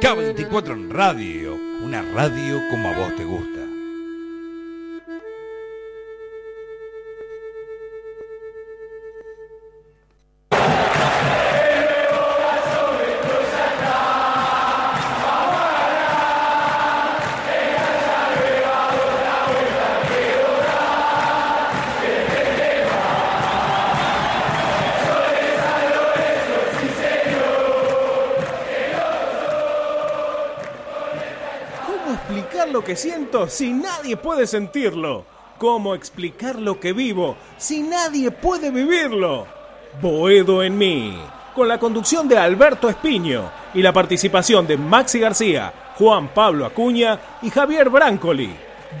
K24 en radio, una radio como a vos te gusta. Siento si nadie puede sentirlo? ¿Cómo explicar lo que vivo si nadie puede vivirlo? Boedo en mí, con la conducción de Alberto Espiño y la participación de Maxi García, Juan Pablo Acuña y Javier Brancoli.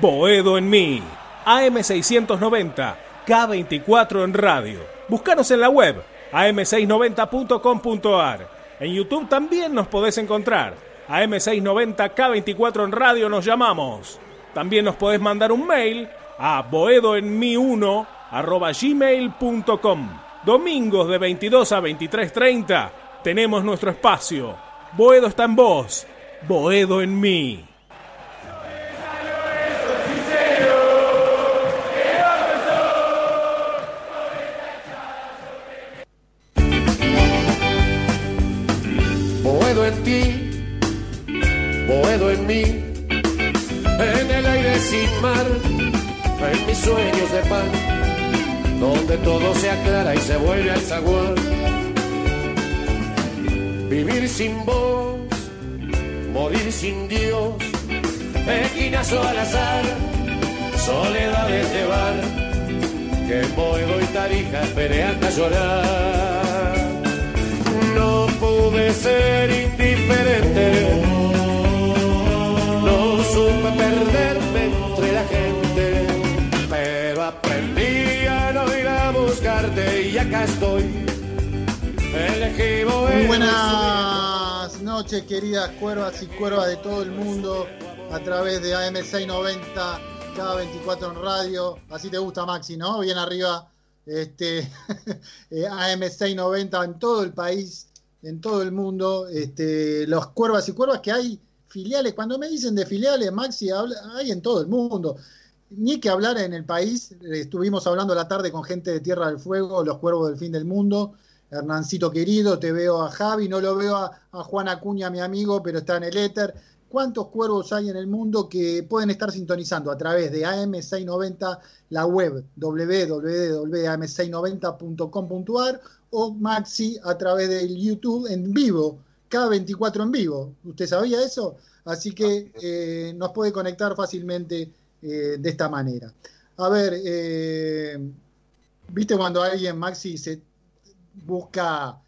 Boedo en mí, AM690, K24 en radio. Búscanos en la web am690.com.ar. En YouTube también nos podés encontrar. AM690 K24 en radio nos llamamos. También nos podés mandar un mail a boedoenmi1 arroba gmail.com. Domingos de 22 a 23.30 tenemos nuestro espacio. Boedo está en vos. Boedo en mí. En el aire sin mar, en mis sueños de pan, donde todo se aclara y se vuelve al zaguán. Vivir sin vos, morir sin Dios, esquinazo al azar, soledades de bar, que Boedo y Tarija esperé hasta llorar. No pude ser indiferente. Estoy. Muy Boedo. buenas noches, queridas cuervas y cuervas de todo el mundo, a través de AM690, cada 24 en radio. Así te gusta, Maxi, ¿no? Bien arriba, este, eh, AM690 en todo el país, en todo el mundo. Este, los cuervas y cuervas que hay filiales. Cuando me dicen de filiales, Maxi, habla- hay en todo el mundo. Ni que hablar en el país. Estuvimos hablando la tarde con gente de Tierra del Fuego, los cuervos del fin del mundo. Hernancito querido, te veo a Javi, no lo veo a, a Juan Acuña, mi amigo, pero está en el éter. ¿Cuántos cuervos hay en el mundo que pueden estar sintonizando a través de AM690, la web www.am690.com.ar o Maxi a través del YouTube en vivo, K24 en vivo? ¿Usted sabía eso? Así que eh, nos puede conectar fácilmente eh, de esta manera. A ver, eh, ¿viste cuando alguien, Maxi, se busca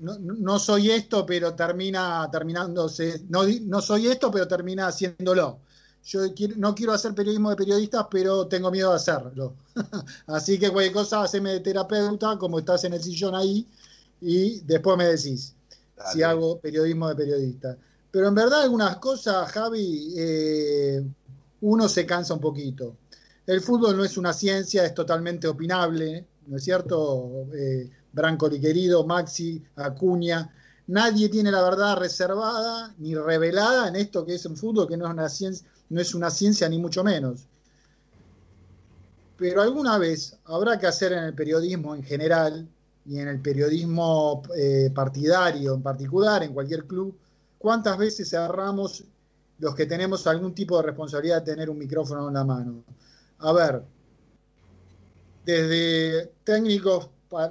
no, no soy esto, pero termina terminándose, no, no soy esto, pero termina haciéndolo. Yo quiero- no quiero hacer periodismo de periodistas, pero tengo miedo de hacerlo. Así que cualquier cosa, haceme de terapeuta, como estás en el sillón ahí, y después me decís si hago periodismo de periodista. Pero en verdad algunas cosas, Javi, eh, uno se cansa un poquito. El fútbol no es una ciencia, es totalmente opinable, ¿no es cierto? Eh, Brancoli querido, Maxi, Acuña. Nadie tiene la verdad reservada ni revelada en esto que es un fútbol, que no es una ciencia, no es una ciencia ni mucho menos. Pero alguna vez habrá que hacer en el periodismo en general y en el periodismo eh, partidario en particular, en cualquier club, cuántas veces cerramos los que tenemos algún tipo de responsabilidad de tener un micrófono en la mano. A ver, desde técnicos,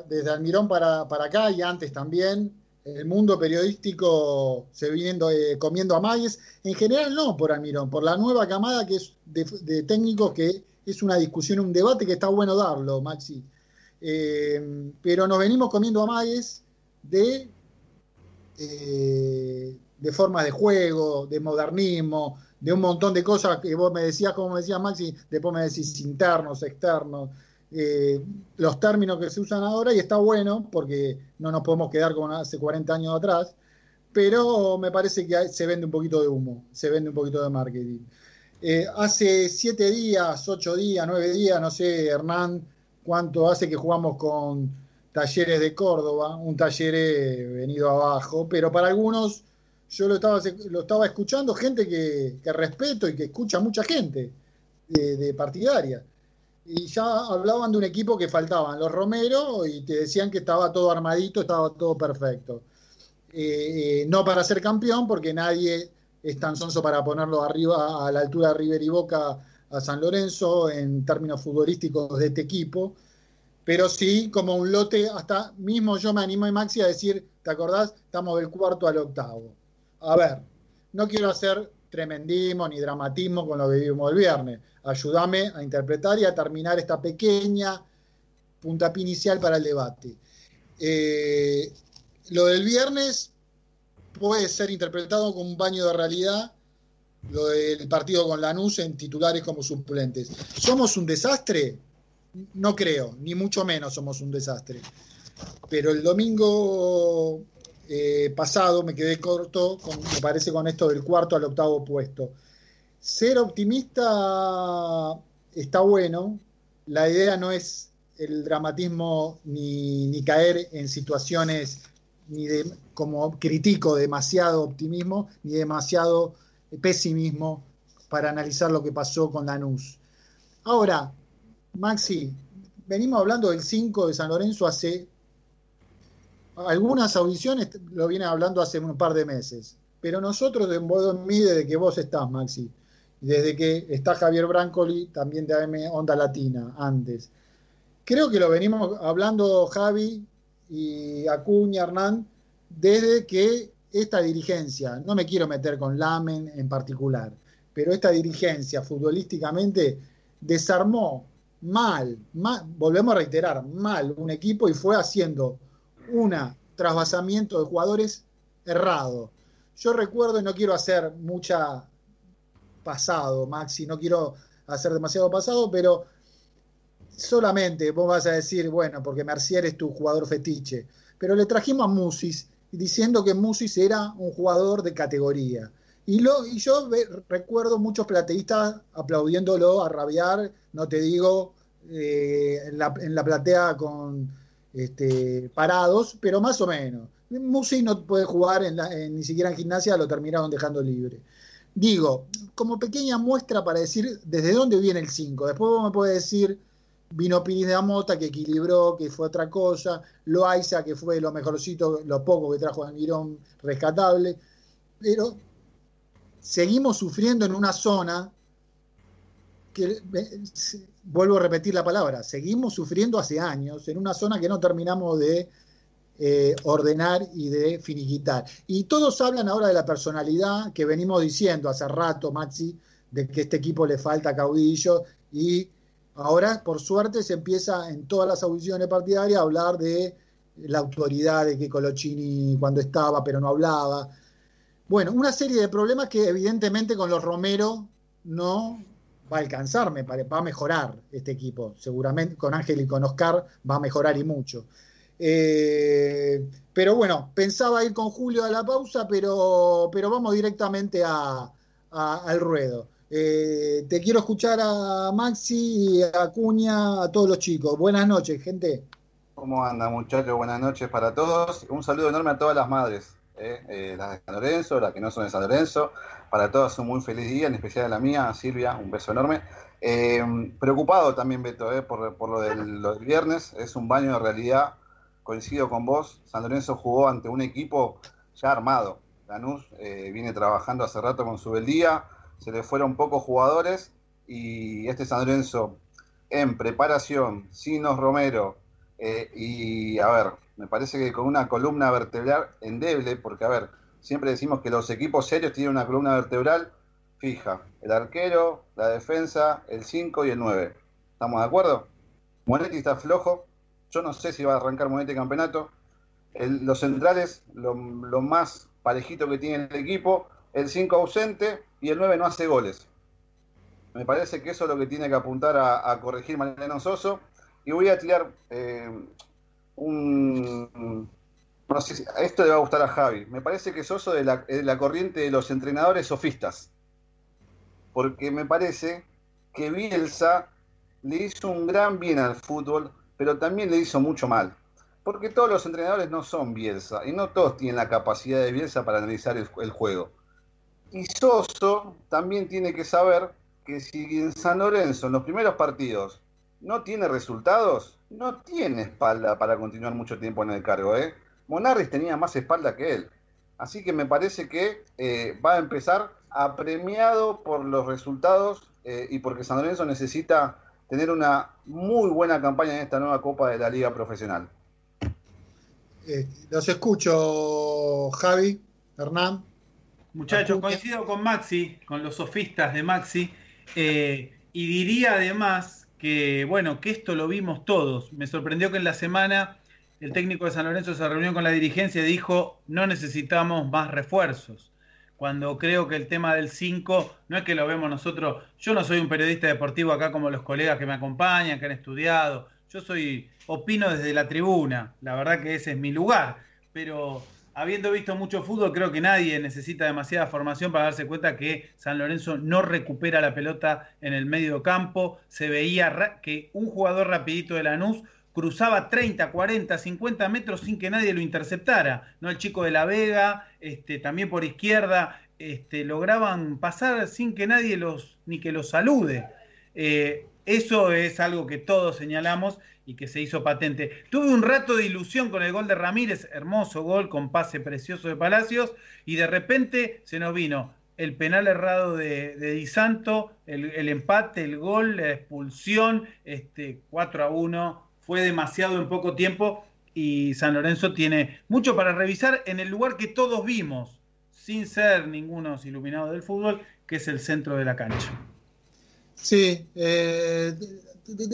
desde Almirón para, para acá y antes también, el mundo periodístico se viene eh, comiendo a maíz. En general no por Almirón, por la nueva camada que es de, técnicos que es una discusión, un debate que está bueno darlo, Maxi. Eh, pero nos venimos comiendo a maíz de, eh, de formas de juego, de modernismo, de un montón de cosas que vos me decías, como me decías Maxi, después me decís internos, externos, eh, los términos que se usan ahora y está bueno porque no nos podemos quedar como hace 40 años atrás, pero me parece que se vende un poquito de humo, se vende un poquito de marketing. Eh, hace siete días, ocho días, nueve días, no sé, Hernán, cuánto hace que jugamos con Talleres de Córdoba, un taller eh, venido abajo, pero para algunos yo lo estaba, lo estaba escuchando, gente que, respeto y que escucha mucha gente de, partidaria. Y ya hablaban de un equipo que faltaban los Romero y te decían que estaba todo armadito, estaba todo perfecto. Eh, eh, no para ser campeón, porque nadie es tan sonso para ponerlo arriba a la altura de River y Boca a San Lorenzo en términos futbolísticos de este equipo, pero sí como un lote, hasta mismo yo me animo y Maxi a decir, ¿te acordás? Estamos del cuarto al octavo. A ver, no quiero hacer tremendismo ni dramatismo con lo que vivimos el viernes. Ayúdame a interpretar y a terminar esta pequeña puntapié inicial para el debate. Eh, lo del viernes puede ser interpretado como un baño de realidad, lo del partido con Lanús en titulares como suplentes. ¿Somos un desastre? No creo, ni mucho menos somos un desastre. Pero el domingo eh, pasado me quedé corto, me parece, con esto del cuarto al octavo puesto. Ser optimista está bueno, la idea no es el dramatismo ni, ni caer en situaciones ni de, como critico, demasiado optimismo, ni demasiado pesimismo para analizar lo que pasó con Lanús. Ahora, Maxi, venimos hablando del 5 de San Lorenzo hace algunas audiciones, lo viene hablando hace un par de meses, pero nosotros en Bodo en mí desde que vos estás, Maxi, desde que está Javier Brancoli, también de AM Onda Latina, antes. Creo que lo venimos hablando Javi y Acuña, Hernán, desde que esta dirigencia, no me quiero meter con Lamen en particular, pero esta dirigencia futbolísticamente desarmó mal, volvemos a reiterar, mal un equipo y fue haciendo un trasvasamiento de jugadores errado. Yo recuerdo, y no quiero hacer mucha pasado, Maxi, no quiero hacer demasiado pasado, pero solamente vos vas a decir, bueno, porque Mercier es tu jugador fetiche, pero le trajimos a Musis diciendo que Musis era un jugador de categoría. Y, lo, y yo recuerdo muchos plateístas aplaudiéndolo a rabiar, no te digo eh, en, la, platea con este, parados, pero más o menos. Musis no puede jugar en ni siquiera en gimnasia, lo terminaron dejando libre. Digo, como pequeña muestra para decir desde dónde viene el 5. Después vos me puedes decir Vino Piris de Amota, que equilibró, que fue otra cosa. Loaiza, que fue lo mejorcito, lo poco que trajo Almirón, rescatable. Pero seguimos sufriendo en una zona vuelvo a repetir la palabra, seguimos sufriendo hace años en una zona que no terminamos de eh, ordenar y de finiquitar. Y todos hablan ahora de la personalidad que venimos diciendo hace rato, Maxi, de que este equipo le falta caudillo y Ahora, por suerte, se empieza en todas las audiciones partidarias a hablar de la autoridad de que Colochini cuando estaba, pero no hablaba. Bueno, una serie de problemas que evidentemente con los Romero no va a alcanzar, va a mejorar este equipo. Seguramente con Ángel y con Oscar va a mejorar y mucho. Eh, pero bueno, pensaba ir con Julio a la pausa, pero, pero vamos directamente al ruedo. Eh, te quiero escuchar a Maxi, a Cuña, a todos los chicos. Buenas noches, gente. ¿Cómo anda, muchachos? Buenas noches para todos. Un saludo enorme a todas las madres, eh, las de San Lorenzo, las que no son de San Lorenzo. Para todas un muy feliz día, en especial a la mía, Silvia, un beso enorme. preocupado también, Beto, por, por lo, del, viernes. Es un baño de realidad. Coincido con vos. San Lorenzo jugó ante un equipo ya armado. Lanús viene trabajando hace rato con su beldía se le fueron pocos jugadores y este San Lorenzo en preparación, Sinos Romero, eh, y a ver, me parece que con una columna vertebral endeble, porque a ver, siempre decimos que los equipos serios tienen una columna vertebral fija, el arquero, la defensa, el 5 y el 9. ¿Estamos de acuerdo? Monetti está flojo, yo no sé si va a arrancar Monetti campeonato. los centrales, lo, más parejito que tiene el equipo, el 5 ausente, y el 9 no hace goles. Me parece que eso es lo que tiene que apuntar a, corregir Mariano Soso. Y voy a tirar eh, un... No sé si, esto le va a gustar a Javi. Me parece que Soso es la, corriente de los entrenadores sofistas. Porque me parece que Bielsa le hizo un gran bien al fútbol, pero también le hizo mucho mal. porque todos los entrenadores no son Bielsa y no todos tienen la capacidad de Bielsa para analizar el juego. Y Soso también tiene que saber que si en San Lorenzo en los primeros partidos no tiene resultados, no tiene espalda para continuar mucho tiempo en el cargo. ¿eh? Monarris tenía más espalda que él. Así que me parece que eh, va a empezar apremiado por los resultados eh, y porque San Lorenzo necesita tener una muy buena campaña en esta nueva Copa de la Liga Profesional. Eh, los escucho, Javi, Hernán. Muchachos, coincido con Maxi, con los sofistas de Maxi, eh, y diría además que, bueno, que esto lo vimos todos. Me sorprendió que en la semana el técnico de San Lorenzo se reunió con la dirigencia y dijo, no necesitamos más refuerzos. Cuando creo que el tema del 5, no es que lo vemos nosotros, yo no soy un periodista deportivo acá como los colegas que me acompañan, que han estudiado, yo soy, opino desde la tribuna, la verdad que ese es mi lugar, pero habiendo visto mucho fútbol, creo que nadie necesita demasiada formación para darse cuenta que San Lorenzo no recupera la pelota en el medio campo. Se veía que un jugador rapidito de Lanús cruzaba 30, 40, 50 metros sin que nadie lo interceptara. ¿no? El chico de la Vega, este, también por izquierda, este, lograban pasar sin que nadie los, ni que los salude. Eh, eso es algo que todos señalamos y que se hizo patente. Tuve un rato de ilusión con el gol de Ramírez, hermoso gol con pase precioso de Palacios, y de repente se nos vino el penal errado de, de Di Santo, el, el, empate, el gol, la expulsión, este, 4 a 1, fue demasiado en poco tiempo y San Lorenzo tiene mucho para revisar en el lugar que todos vimos, sin ser ningunos iluminados del fútbol, que es el centro de la cancha. Sí, eh,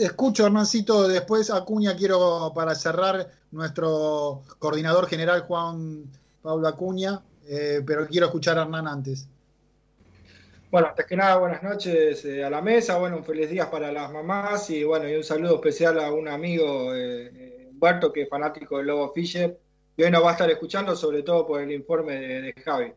escucho, Hernancito. Después, Acuña, quiero para cerrar nuestro coordinador general, Juan Pablo Acuña, eh, pero quiero escuchar a Hernán antes. Bueno, antes que nada, buenas noches eh, a la mesa. Bueno, un feliz día para las mamás y bueno, y un saludo especial a un amigo, eh, Humberto, que es fanático del Lobo Fischer. Y hoy nos va a estar escuchando, sobre todo por el informe de, Javi.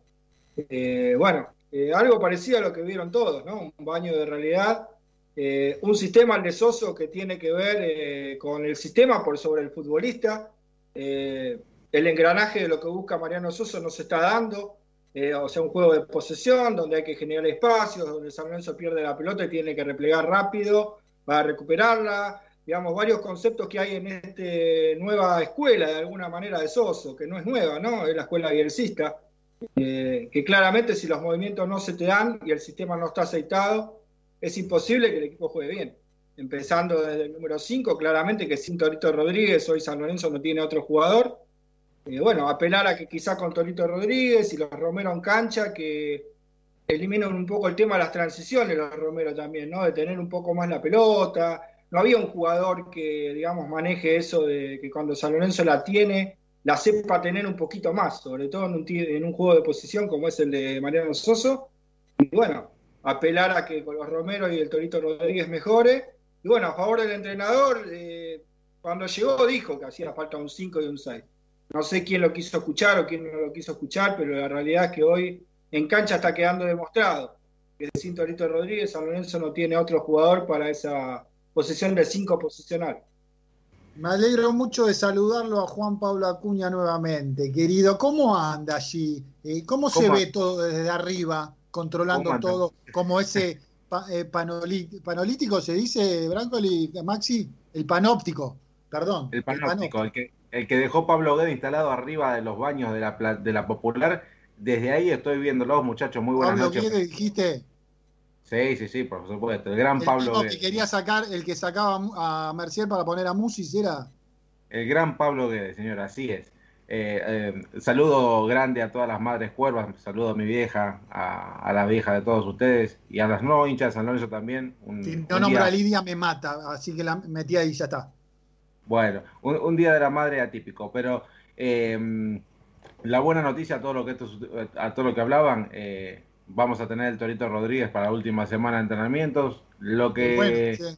bueno, eh, algo parecido a lo que vieron todos, ¿no? Un baño de realidad, eh, un sistema al desoso que tiene que ver eh, con el sistema por sobre el futbolista, el engranaje de lo que busca Mariano Soso no se está dando, o sea, un juego de posesión donde hay que generar espacios, donde San Lorenzo pierde la pelota y tiene que replegar rápido para recuperarla, digamos, varios conceptos que hay en esta nueva escuela, de alguna manera, de Soso, que no es nueva, ¿no? Es la escuela bielcista eh, que claramente si los movimientos no se te dan y el sistema no está aceitado, es imposible que el equipo juegue bien. Empezando desde el número 5, claramente que sin Torito Rodríguez hoy San Lorenzo no tiene otro jugador. Eh, bueno, apelar a que quizá con Torito Rodríguez y los Romero en cancha, que eliminan un poco el tema de las transiciones, los Romero también, ¿no? De tener un poco más la pelota. No había un jugador que, digamos, maneje eso de que cuando San Lorenzo la tiene, la sepa tener un poquito más, sobre todo en un, en un juego de posición como es el de Mariano Soso. Y bueno, apelar a que con los Romero y el Torito Rodríguez mejore. Y bueno, a favor del entrenador, eh, cuando llegó dijo que hacía falta un 5 y un 6. No sé quién lo quiso escuchar o quién no lo quiso escuchar, pero la realidad es que hoy en cancha está quedando demostrado que sin Torito Rodríguez San Lorenzo no tiene otro jugador para esa posición de 5 posicional. Me alegro mucho de saludarlo a Juan Pablo Acuña nuevamente. Querido, ¿cómo anda allí? Eh, ¿Cómo, ¿Cómo, se ve todo desde arriba, controlando todo? Como ese pa, eh, panolítico, se dice, Brancoli, Maxi, el panóptico, perdón. El panóptico, el, que, el que dejó Pablo Guedes instalado arriba de los baños de la, de la Popular. Desde ahí estoy viéndolos, muchachos. Muy buenas Pablo noches. Guedes, dijiste. Sí, sí, sí, por supuesto. El gran el Pablo que quería sacar, el que sacaba a Mercier para poner a Musis era. El gran Pablo Guedes, señor, así es. Eh, eh, saludo grande a todas las madres cuervas, saludo a mi vieja, a, a, la vieja de todos ustedes y a las no hinchas de San Lorenzo también. Un, si no nombra a Lidia me mata, así que la metí ahí y ya está. Bueno, un, un, día de la madre atípico, pero eh, la buena noticia a todo lo que, estos, a todo lo que hablaban, eh, vamos a tener el Torito Rodríguez para la última semana de entrenamientos. Lo que. Bueno, sí.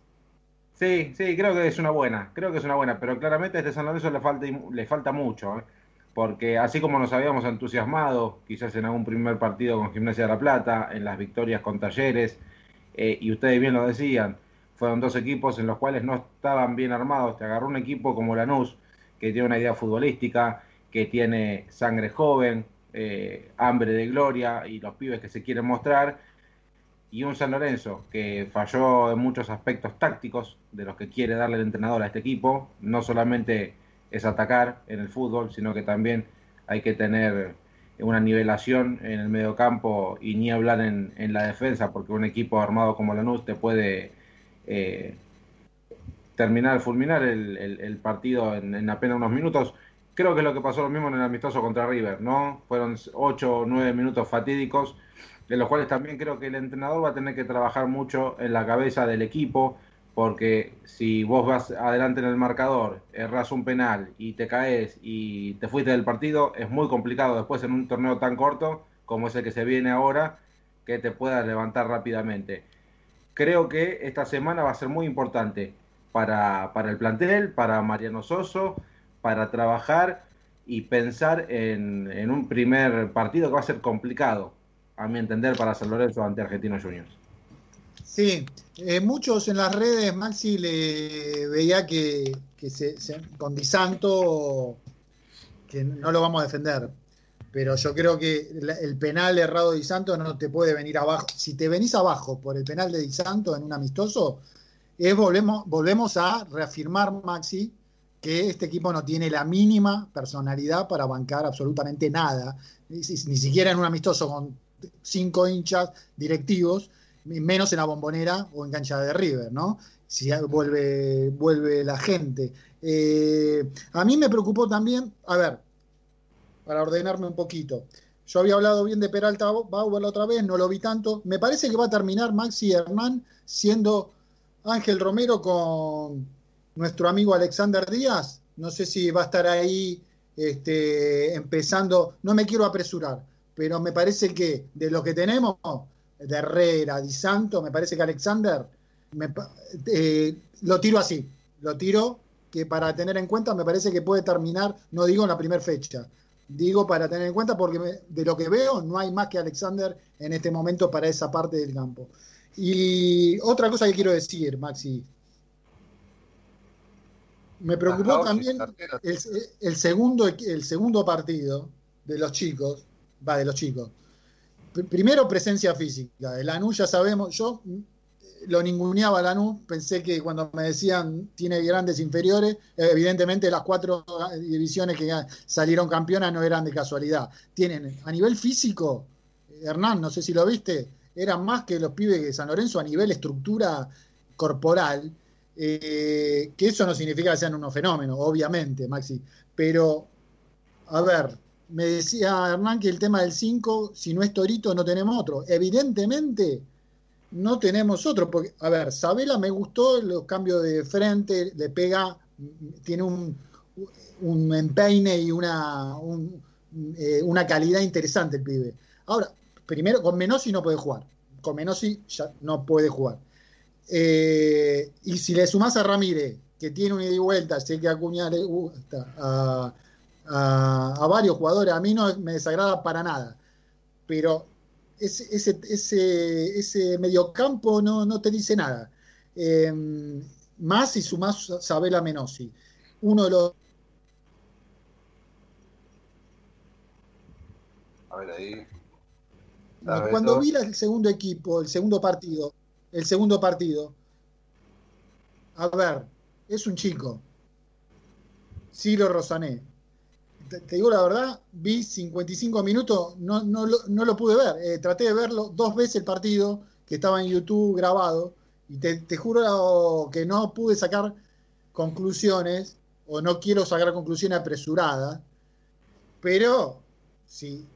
sí. sí, creo que es una buena. Creo que es una buena. Pero claramente a este San Lorenzo le falta, le falta mucho. ¿eh? Porque así como nos habíamos entusiasmado, quizás en algún primer partido con Gimnasia de la Plata, en las victorias con Talleres, eh, y ustedes bien lo decían, fueron dos equipos en los cuales no estaban bien armados. Te agarró un equipo como Lanús, que tiene una idea futbolística, que tiene sangre joven, eh, hambre de gloria y los pibes que se quieren mostrar. Y un San Lorenzo que falló en muchos aspectos tácticos de los que quiere darle el entrenador a este equipo. No solamente es atacar en el fútbol, sino que también hay que tener una nivelación en el medio campo y ni hablar en, la defensa, porque un equipo armado como Lanús te puede eh, terminar, fulminar el, partido en, apenas unos minutos. Creo que es lo que pasó lo mismo en el amistoso contra River, ¿no? Fueron ocho o nueve minutos fatídicos, de los cuales también creo que el entrenador va a tener que trabajar mucho en la cabeza del equipo, porque si vos vas adelante en el marcador, erras un penal y te caes y te fuiste del partido, es muy complicado después en un torneo tan corto como es el que se viene ahora, que te puedas levantar rápidamente. Creo que esta semana va a ser muy importante para, para el plantel, para Mariano Soso, para trabajar y pensar en, en un primer partido que va a ser complicado, a mi entender, para San Lorenzo ante Argentinos Juniors. Sí, eh, muchos en las redes, Maxi, le veía que, se, con Di Santo, que no lo vamos a defender, pero yo creo que el penal errado de Di Santo no te puede venir abajo. Si te venís abajo por el penal de Di Santo en un amistoso, es volvemos, volvemos a reafirmar, Maxi, que este equipo no tiene la mínima personalidad para bancar absolutamente nada, ni, siquiera en un amistoso con cinco hinchas directivos menos en la bombonera o en cancha de River, ¿no? Si vuelve, vuelve la gente. Eh, a mí me preocupó también, a ver, para ordenarme un poquito. Yo había hablado bien de Peralta Bauer la otra vez, no lo vi tanto. Me parece que va a terminar Maxi Hernán siendo Ángel Romero con nuestro amigo Alexander Díaz. No sé si va a estar ahí este, empezando. No me quiero apresurar, pero me parece que de lo que tenemos, de Herrera, Di Santo, me parece que Alexander, eh, lo tiro así, lo tiro que para tener en cuenta me parece que puede terminar, no digo en la primera fecha, digo para tener en cuenta porque de lo que veo no hay más que Alexander en este momento para esa parte del campo. Y otra cosa que quiero decir, Maxi, me preocupó también el, segundo, el segundo partido de los chicos, va, de los chicos, primero presencia física. El Lanús ya sabemos, yo lo ninguneaba Lanús, pensé que cuando me decían tiene grandes inferiores, evidentemente las cuatro divisiones que salieron campeonas no eran de casualidad. Tienen a nivel físico, Hernán, no sé si lo viste, eran más que los pibes de San Lorenzo a nivel estructura corporal, eh, que eso no significa que sean unos fenómenos, obviamente, Maxi, pero a ver, me decía Hernán que el tema del 5, si no es Torito, no tenemos otro. Evidentemente, no tenemos otro. Porque, a ver, Sabela me gustó los cambios de frente, le pega, tiene un, un empeine y una, eh, una calidad interesante el pibe. Ahora, primero, con Menossi no puede jugar. Con Menossi ya no puede jugar. Eh, y si le sumás a Ramírez, que tiene una ida y vuelta, sé que Acuña le gusta, a a, varios jugadores. A mí no me desagrada para nada. Pero ese, ese, ese, ese mediocampo no, no te dice nada. Em, más si sumás Sabela Menossi. Uno de los. A ver ahí. Cuando vi el segundo equipo, el segundo partido, el segundo partido, a ver, es un chico. Ciro Rosané te, digo la verdad, vi 55 minutos, no, no, no lo pude ver. Eh, traté de verlo dos veces el partido, que estaba en YouTube grabado, y te, juro que no pude sacar conclusiones, o no quiero sacar conclusiones apresuradas, pero si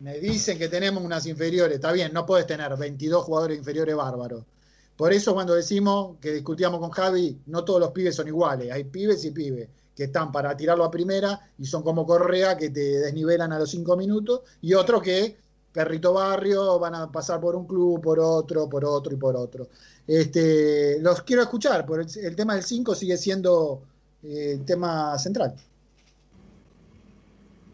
me dicen que tenemos unas inferiores, está bien, no puedes tener 22 jugadores inferiores bárbaros. Por eso cuando decimos que discutíamos con Javi, no todos los pibes son iguales, hay pibes y pibes que están para tirarlo a primera y son como Correa que te desnivelan a los cinco minutos, y otros que, perrito barrio, van a pasar por un club, por otro, por otro y por otro. Este, los quiero escuchar, porque el, tema del 5 sigue siendo eh, el tema central.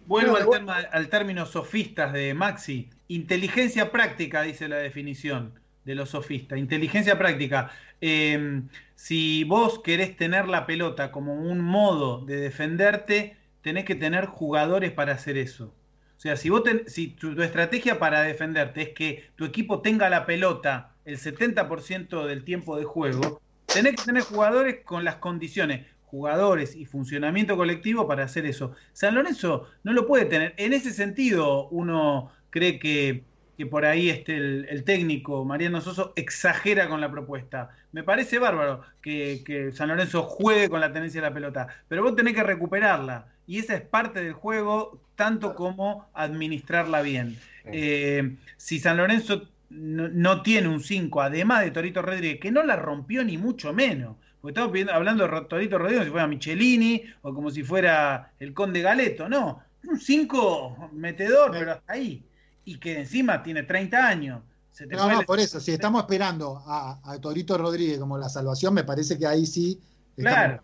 Vuelvo al, tema, al término sofistas de Maxi. Inteligencia práctica, dice la definición de los sofistas. Inteligencia práctica. Eh, si vos querés tener la pelota como un modo de defenderte, tenés que tener jugadores para hacer eso. O sea, si, vos si tu, estrategia para defenderte es que tu equipo tenga la pelota el 70% del tiempo de juego, tenés que tener jugadores con las condiciones, jugadores y funcionamiento colectivo para hacer eso. San Lorenzo no lo puede tener. En ese sentido, uno cree que que por ahí este, el, técnico Mariano Soso exagera con la propuesta. Me parece bárbaro que, San Lorenzo juegue con la tenencia de la pelota, pero vos tenés que recuperarla. Y esa es parte del juego, tanto como administrarla bien. Eh, si San Lorenzo no, tiene un 5, además de Torito Rodríguez, que no la rompió ni mucho menos. Porque estamos hablando de Torito Rodríguez como si fuera Michelini o como si fuera el Conde Galeto. No, un 5 metedor, pero hasta ahí y que encima tiene 30 años. no, no, por eso, si estamos esperando a, Torito Rodríguez como la salvación, me parece que ahí sí claro.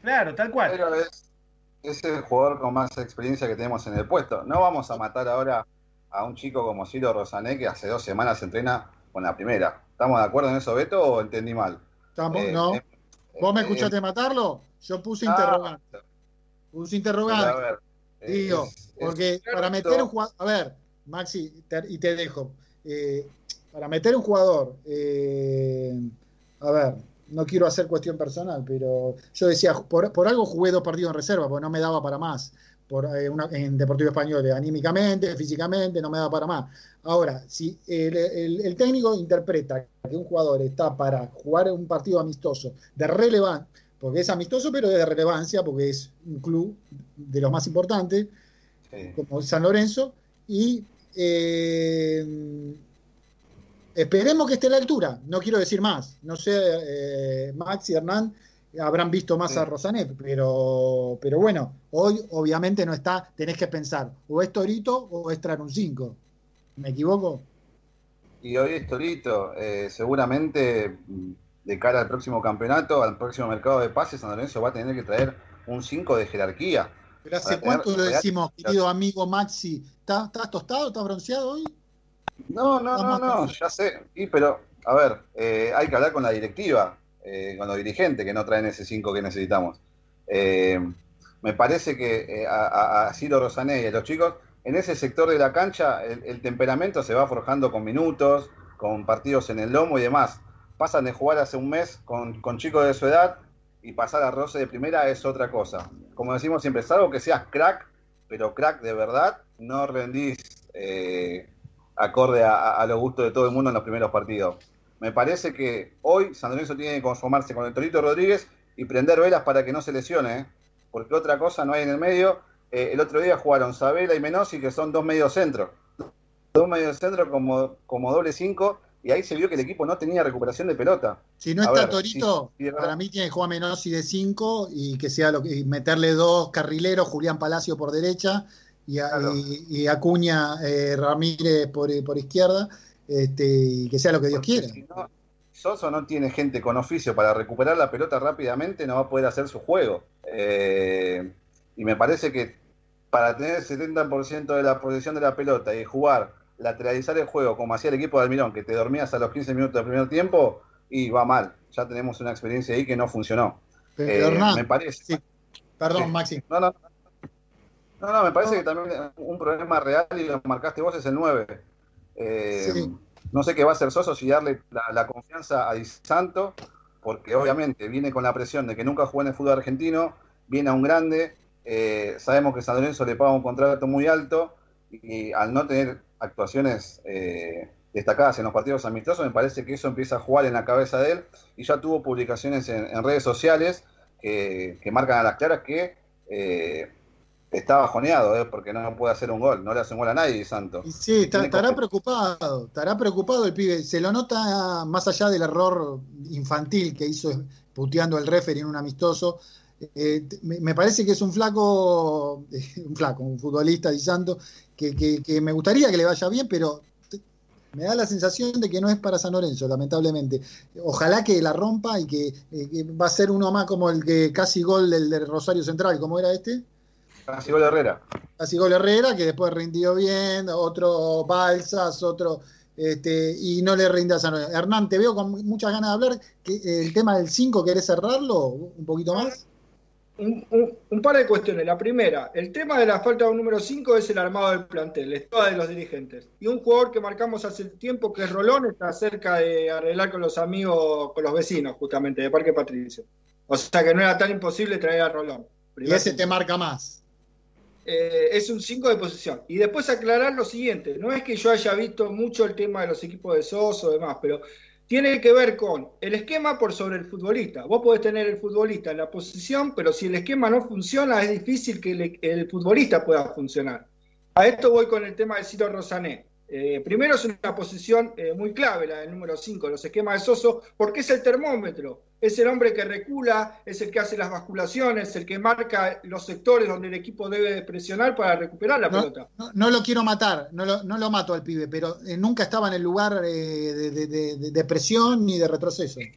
Claro, tal cual. Pero es, el jugador con más experiencia que tenemos en el puesto. No vamos a matar ahora a un chico como Ciro Rosané que hace dos semanas se entrena con la primera. ¿Estamos de acuerdo en eso, Beto, o entendí mal? ¿Estamos? Eh, no. Eh, ¿Vos me eh, escuchaste matarlo? Yo puse interrogante. Puse interrogante. Digo, porque para meter un jugador. A ver, Maxi, y te dejo. Eh, para meter un jugador, eh, a ver, no quiero hacer cuestión personal, pero yo decía, por, algo jugué dos partidos en reserva, porque no me daba para más. Por, eh, en Deportivo Español, anímicamente, físicamente, no me daba para más. Ahora, si el, técnico interpreta que un jugador está para jugar un partido amistoso de relevancia, porque es amistoso, pero de relevancia, porque es un club de los más importantes, como San Lorenzo, y eh, esperemos que esté a la altura, no quiero decir más. No sé, eh, Max y Hernán habrán visto más a Rosanet, pero, pero bueno, hoy obviamente no está, tenés que pensar, o es Torito o es un 5. ¿Me equivoco? Y hoy es Torito, eh, seguramente de cara al próximo campeonato, al próximo mercado de pases, San Lorenzo va a tener que traer un 5 de jerarquía. Pero hace cuánto lo decimos, querido amigo Maxi, ¿Estás tostado? ¿Estás bronceado hoy? No, no, no, no, ya sé. Sí, pero, a ver, eh, hay que hablar con la directiva, eh, con los dirigentes que no traen ese 5 que necesitamos. Eh, me parece que a, Ciro Rosané y a los chicos, en ese sector de la cancha, el, temperamento se va forjando con minutos, con partidos en el lomo y demás. Pasan de jugar hace un mes con, con chicos de su edad y pasar a roce de primera es otra cosa. Como decimos siempre, salvo que seas crack, pero crack de verdad, no rendís eh, acorde a, los gustos de todo el mundo en los primeros partidos. Me parece que hoy San Lorenzo tiene que conformarse con el Torito Rodríguez y prender velas para que no se lesione, ¿eh? porque otra cosa no hay en el medio. Eh, el otro día jugaron Sabela y Menosi, que son dos medios centros. Dos medios centros como, como doble cinco, y ahí se vio que el equipo no tenía recuperación de pelota. Si no está Torito, para mí tiene que jugar Menosi de cinco y que sea lo que meterle dos carrileros, Julián Palacio por derecha y, Acuña eh, Ramírez por, por izquierda, este, y que sea lo que Dios quiera. Soso no tiene gente con oficio para recuperar la pelota rápidamente, no va a poder hacer su juego. Eh, y me parece que para tener el 70% de la posición de la pelota y jugar, lateralizar el juego como hacía el equipo de Almirón, que te dormías a los 15 minutos del primer tiempo, y va mal. Ya tenemos una experiencia ahí que no funcionó. Pero, eh, me parece. Perdón, Maxi. No, no, no, no, me parece que también un problema real, y lo marcaste vos, es el 9. Eh, no sé qué va a hacer Soso si darle la, confianza a Di Santo, porque obviamente viene con la presión de que nunca jugó en el fútbol argentino, viene a un grande, eh, sabemos que San Lorenzo le paga un contrato muy alto, y, al no tener actuaciones eh, destacadas en los partidos amistosos, me parece que eso empieza a jugar en la cabeza de él, y ya tuvo publicaciones en, redes sociales que, marcan a las claras que está bajoneado, ¿eh? porque no puede hacer un gol, no le hace un gol a nadie, Santo. Sí, estará preocupado, estará preocupado el pibe. Se lo nota más allá del error infantil que hizo puteando el referee en un amistoso. Eh, me, parece que es un flaco, un flaco, un futbolista Di Santo, que, que, me gustaría que le vaya bien, pero me da la sensación de que no es para San Lorenzo, lamentablemente. Ojalá que la rompa y que, eh, va a ser uno más como el que casi gol del, del Rosario Central, ¿cómo era este? Casi gol Herrera. Casi gol Herrera, que después rindió bien, otro Balsas, otro. este, y no le rindas a San Lorenzo. Hernán, te veo con muchas ganas de hablar. Que, el tema del 5, ¿querés cerrarlo un poquito más? Un, un, un, par de cuestiones. La primera, el tema de la falta de un número 5 es el armado del plantel, es toda de los dirigentes. Y un jugador que marcamos hace tiempo, que es Rolón, está cerca de arreglar con los amigos, con los vecinos, justamente, de Parque Patricio. O sea que no era tan imposible traer a Rolón. y ese te marca más. Eh, es un 5 de posición. Y después aclarar lo siguiente, no es que yo haya visto mucho el tema de los equipos de SOS o demás, pero tiene que ver con el esquema por sobre el futbolista. Vos podés tener el futbolista en la posición, pero si el esquema no funciona, es difícil que el, futbolista pueda funcionar. A esto voy con el tema de Ciro Rosané. Eh, primero es una posición eh, muy clave, la del número 5, los esquemas de Soso, porque es el termómetro, es el hombre que recula, es el que hace las basculaciones, el que marca los sectores donde el equipo debe presionar para recuperar la no, pelota. No, no, lo quiero matar, no lo, no lo, mato al pibe, pero eh, nunca estaba en el lugar de, de, de, de, presión ni de retroceso. El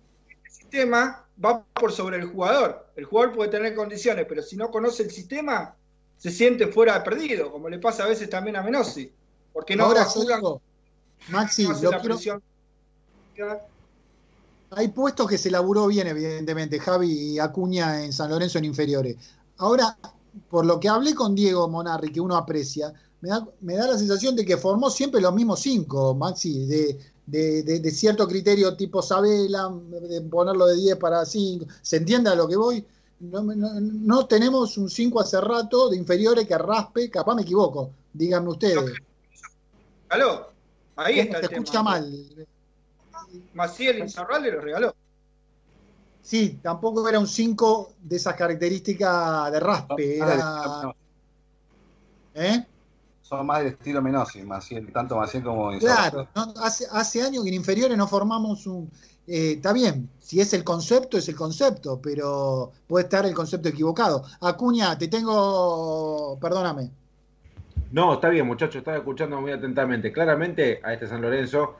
sistema va por sobre el jugador. El jugador puede tener condiciones, pero si no conoce el sistema, se siente fuera perdido, como le pasa a veces también a Menossi. Porque no Ahora digo, Maxi, no lo quiero... Hay puestos que se laburó bien, evidentemente, Javi y Acuña en San Lorenzo en inferiores. Ahora, por lo que hablé con Diego Monarri, que uno aprecia, me da, me da la sensación de que formó siempre los mismos cinco, Maxi, de, de, de, de cierto criterio tipo Sabela, de ponerlo de 10 para 5. ¿Se entiende a lo que voy? No, no, no tenemos un 5 hace rato de inferiores que raspe, capaz me equivoco, díganme ustedes. ¿Aló? Ahí está se el escucha tema. mal. Maciel Inzarralde lo regaló. Sí, tampoco era un 5 de esas características de raspe. Era... ¿Eh? Son más del estilo Menossi, Maciel, tanto Maciel como Claro, no, hace, hace años que en inferiores no formamos un. Eh, está bien, si es el concepto, es el concepto, pero puede estar el concepto equivocado. Acuña, te tengo. Perdóname. No, está bien, muchachos, estaba escuchando muy atentamente. Claramente a este San Lorenzo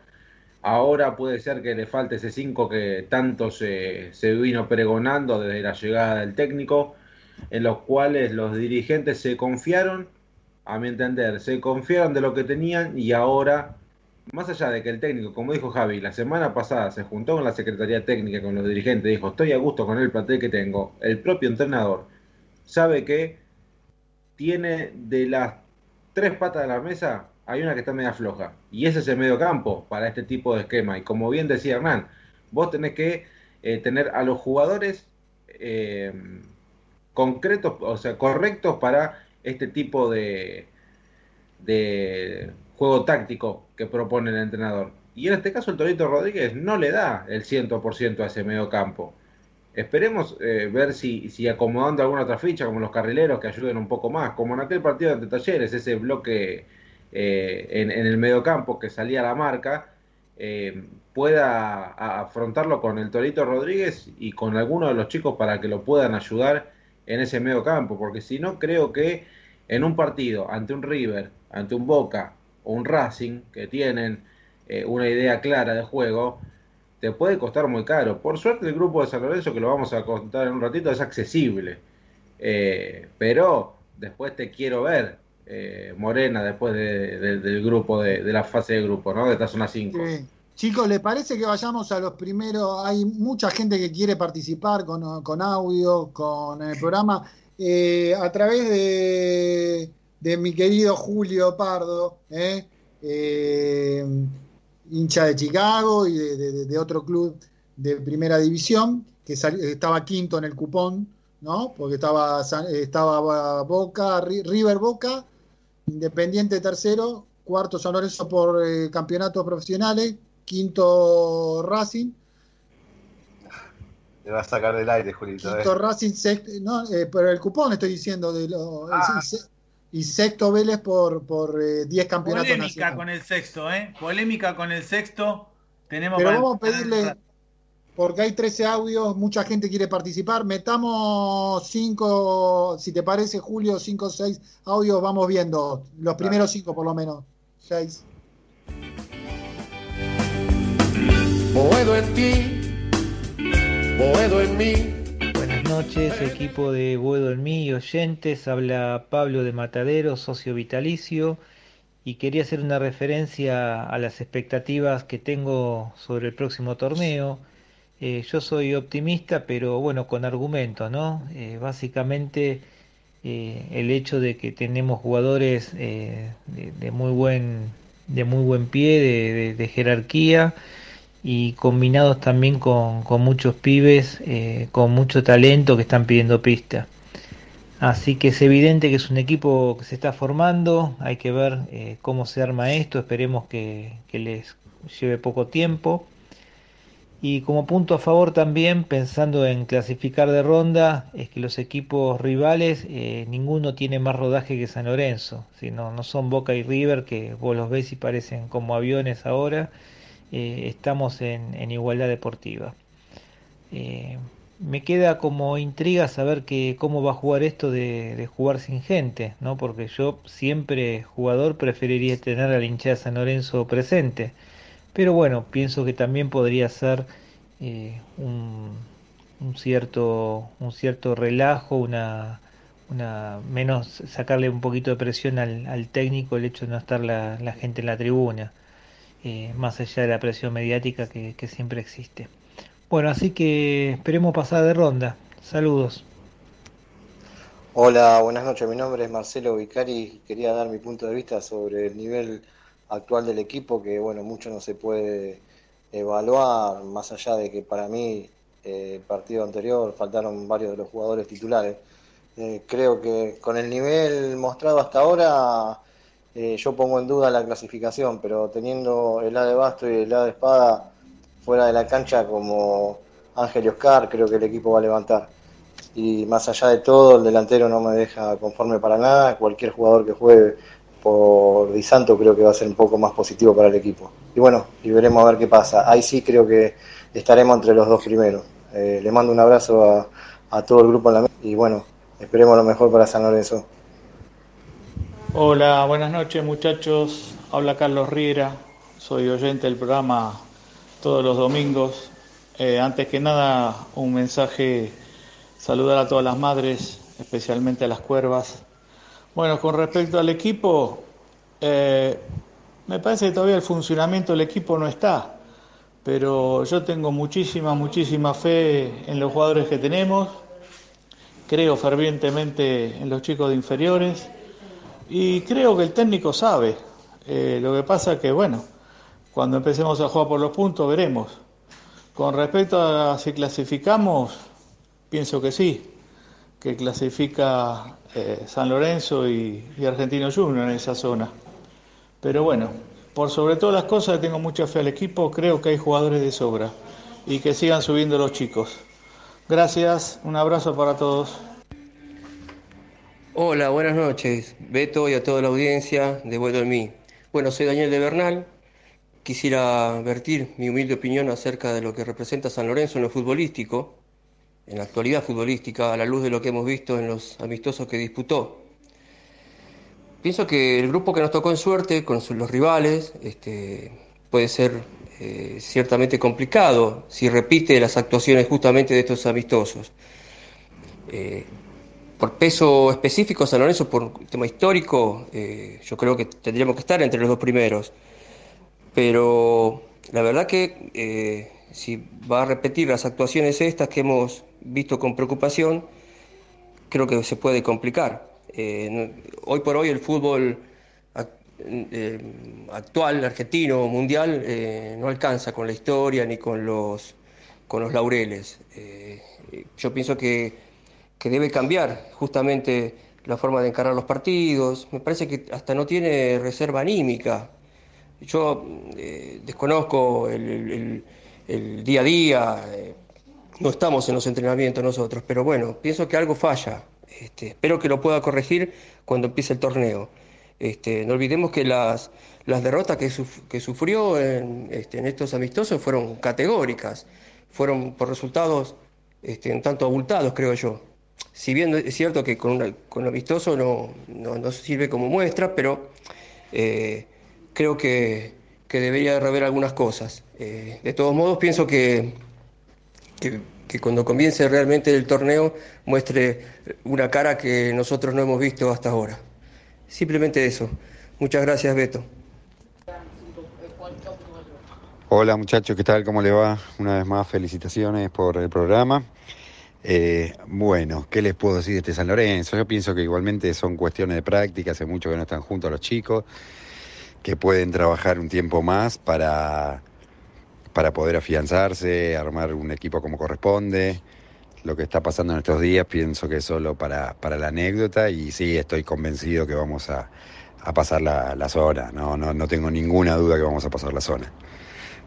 ahora puede ser que le falte ese 5 que tanto se, se, vino pregonando desde la llegada del técnico, en los cuales los dirigentes se confiaron, a mi entender, se confiaron de lo que tenían y ahora, más allá de que el técnico, como dijo Javi, la semana pasada se juntó con la Secretaría Técnica, con los dirigentes, dijo, estoy a gusto con el plantel que tengo, el propio entrenador sabe que tiene de las tres patas de la mesa, hay una que está media floja. Y ese es el medio campo para este tipo de esquema. Y como bien decía Hernán, vos tenés que eh, tener a los jugadores eh, concretos, o sea, correctos para este tipo de, de juego táctico que propone el entrenador. Y en este caso el Torito Rodríguez no le da el 100% a ese medio campo. Esperemos eh, ver si, si, acomodando alguna otra ficha, como los carrileros, que ayuden un poco más, como en aquel partido de Talleres, ese bloque eh, en, en, el mediocampo que salía la marca, eh, pueda afrontarlo con el Torito Rodríguez y con alguno de los chicos para que lo puedan ayudar en ese mediocampo, porque si no, creo que en un partido ante un River, ante un Boca o un Racing, que tienen eh, una idea clara de juego, te puede costar muy caro. Por suerte el grupo de San Lorenzo, que lo vamos a contar en un ratito, es accesible. Eh, pero después te quiero ver, eh, Morena, después de, de, del grupo, de, de, la fase de grupo, ¿no? De esta zona 5. Sí. Chicos, ¿les parece que vayamos a los primeros? Hay mucha gente que quiere participar con, con audio, con el programa, eh, a través de, de, mi querido Julio Pardo, ¿eh? Hincha de Chicago y de, de, de, otro club de primera división, que sal, estaba quinto en el cupón, ¿no? Porque estaba, estaba Boca, River Boca, Independiente tercero, cuarto San Lorenzo por eh, campeonatos profesionales, quinto Racing. Te va a sacar del aire, Julito. Quinto eh. Racing, sexto, no, eh, pero el cupón estoy diciendo, de lo, ah. Y sexto Vélez por 10 por, eh, campeonatos Polémica nacionales. con el sexto, ¿eh? Polémica con el sexto. Tenemos pero vamos a pedirle, porque hay 13 audios, mucha gente quiere participar. Metamos 5, si te parece, Julio, 5 o 6 audios, vamos viendo. Los primeros 5 por lo menos. 6. Boedo en ti, Boedo en mí. Noches, equipo de Boedo en mí, oyentes. Habla Pablo de Matadero, socio vitalicio. y quería hacer una referencia a las expectativas que tengo sobre el próximo torneo. Eh, yo soy optimista, pero bueno, con argumentos, ¿no? Eh, básicamente eh, el hecho de que tenemos jugadores de, muy buen de muy buen pie, de jerarquía y combinados también con, con muchos pibes con mucho talento que están pidiendo pista. Así que es evidente que es un equipo que se está formando, hay que ver eh, cómo se arma esto, esperemos que, que, les lleve poco tiempo. Y como punto a favor también, pensando en clasificar de ronda, es que los equipos rivales, eh, ninguno tiene más rodaje que San Lorenzo, sino no son Boca y River, que vos los ves y parecen como aviones ahora, eh, estamos en, en, igualdad deportiva me queda como intriga saber que cómo va a jugar esto de, de, jugar sin gente, ¿no? Porque yo siempre jugador preferiría tener al hincha de San Lorenzo presente. Pero bueno, pienso que también podría ser eh, un, un, cierto un cierto relajo, una una menos sacarle un poquito de presión al, al técnico el hecho de no estar la, la gente en la tribuna, eh, más allá de la presión mediática que, siempre existe. Bueno, así que esperemos pasar de ronda. Saludos. Hola, buenas noches. Mi nombre es Marcelo Vicari. Quería dar mi punto de vista sobre el nivel actual del equipo, que bueno, mucho no se puede evaluar, más allá de que para mí eh, el partido anterior faltaron varios de los jugadores titulares. Eh, creo que con el nivel mostrado hasta ahora, eh, yo pongo en duda la clasificación, pero teniendo el A de Basto y el A de Espada fuera de la cancha como Ángel y Oscar, creo que el equipo va a levantar. Y más allá de todo, el delantero no me deja conforme para nada. Cualquier jugador que juegue por Di Santo creo que va a ser un poco más positivo para el equipo. Y bueno, y veremos a ver qué pasa. Ahí sí creo que estaremos entre los dos primeros. Eh, le mando un abrazo a, a todo el grupo en la mesa y bueno, esperemos lo mejor para San Lorenzo. Hola, buenas noches muchachos. Habla Carlos Riera, soy oyente del programa todos los domingos. Eh, antes que nada, un mensaje, saludar a todas las madres, especialmente a las cuervas. Bueno, con respecto al equipo, eh, me parece que todavía el funcionamiento del equipo no está, pero yo tengo muchísima, muchísima fe en los jugadores que tenemos, creo fervientemente en los chicos de inferiores y creo que el técnico sabe. Eh, lo que pasa que, bueno, cuando empecemos a jugar por los puntos veremos. Con respecto a si clasificamos, pienso que sí, que clasifica eh, San Lorenzo y, y, Argentino Junior en esa zona. Pero bueno, por sobre todas las cosas tengo mucha fe al equipo, creo que hay jugadores de sobra y que sigan subiendo los chicos. Gracias, un abrazo para todos. Hola, buenas noches, Beto y a toda la audiencia de Vuelo en mí. Bueno, soy Daniel de Bernal, quisiera vertir mi humilde opinión acerca de lo que representa San Lorenzo en lo futbolístico, en la actualidad futbolística, a la luz de lo que hemos visto en los amistosos que disputó. Pienso que el grupo que nos tocó en suerte con los rivales este, puede ser eh, ciertamente complicado si repite las actuaciones justamente de estos amistosos. Eh, por peso específico, San Lorenzo, por tema histórico, eh, yo creo que tendríamos que estar entre los dos primeros pero la verdad que eh, si va a repetir las actuaciones estas que hemos visto con preocupación, creo que se puede complicar. Eh, hoy por hoy el fútbol actual, argentino, mundial, no alcanza con la historia ni con los, con los laureles. Yo pienso que, que debe cambiar justamente la forma de encarar los partidos. Me parece que hasta no tiene reserva anímica yo eh, desconozco el, el, día a día, eh, no estamos en los entrenamientos nosotros, pero bueno, pienso que algo falla. Este, espero que lo pueda corregir cuando empiece el torneo. Este, no olvidemos que las, las derrotas que, que sufrió en, este, en, estos amistosos fueron categóricas, fueron por resultados un tanto abultados, creo yo. Si bien es cierto que con, una, con amistoso no, no, no, sirve como muestra, pero eh, creo que, que debería rever algunas cosas. Eh, de todos modos, pienso que, que, que, cuando comience realmente el torneo muestre una cara que nosotros no hemos visto hasta ahora. Simplemente eso. Muchas gracias, Beto. Hola muchachos, ¿qué tal? ¿Cómo le va? Una vez más, felicitaciones por el programa. Eh, bueno, ¿qué les puedo decir de este San Lorenzo? Yo pienso que igualmente son cuestiones de práctica, hace mucho que no están juntos los chicos, que pueden trabajar un tiempo más para, para poder afianzarse, armar un equipo como corresponde. Lo que está pasando en estos días pienso que es solo para, para la anécdota y sí, estoy convencido que vamos a, a pasar la, la zona, no, no, no tengo ninguna duda que vamos a pasar la zona.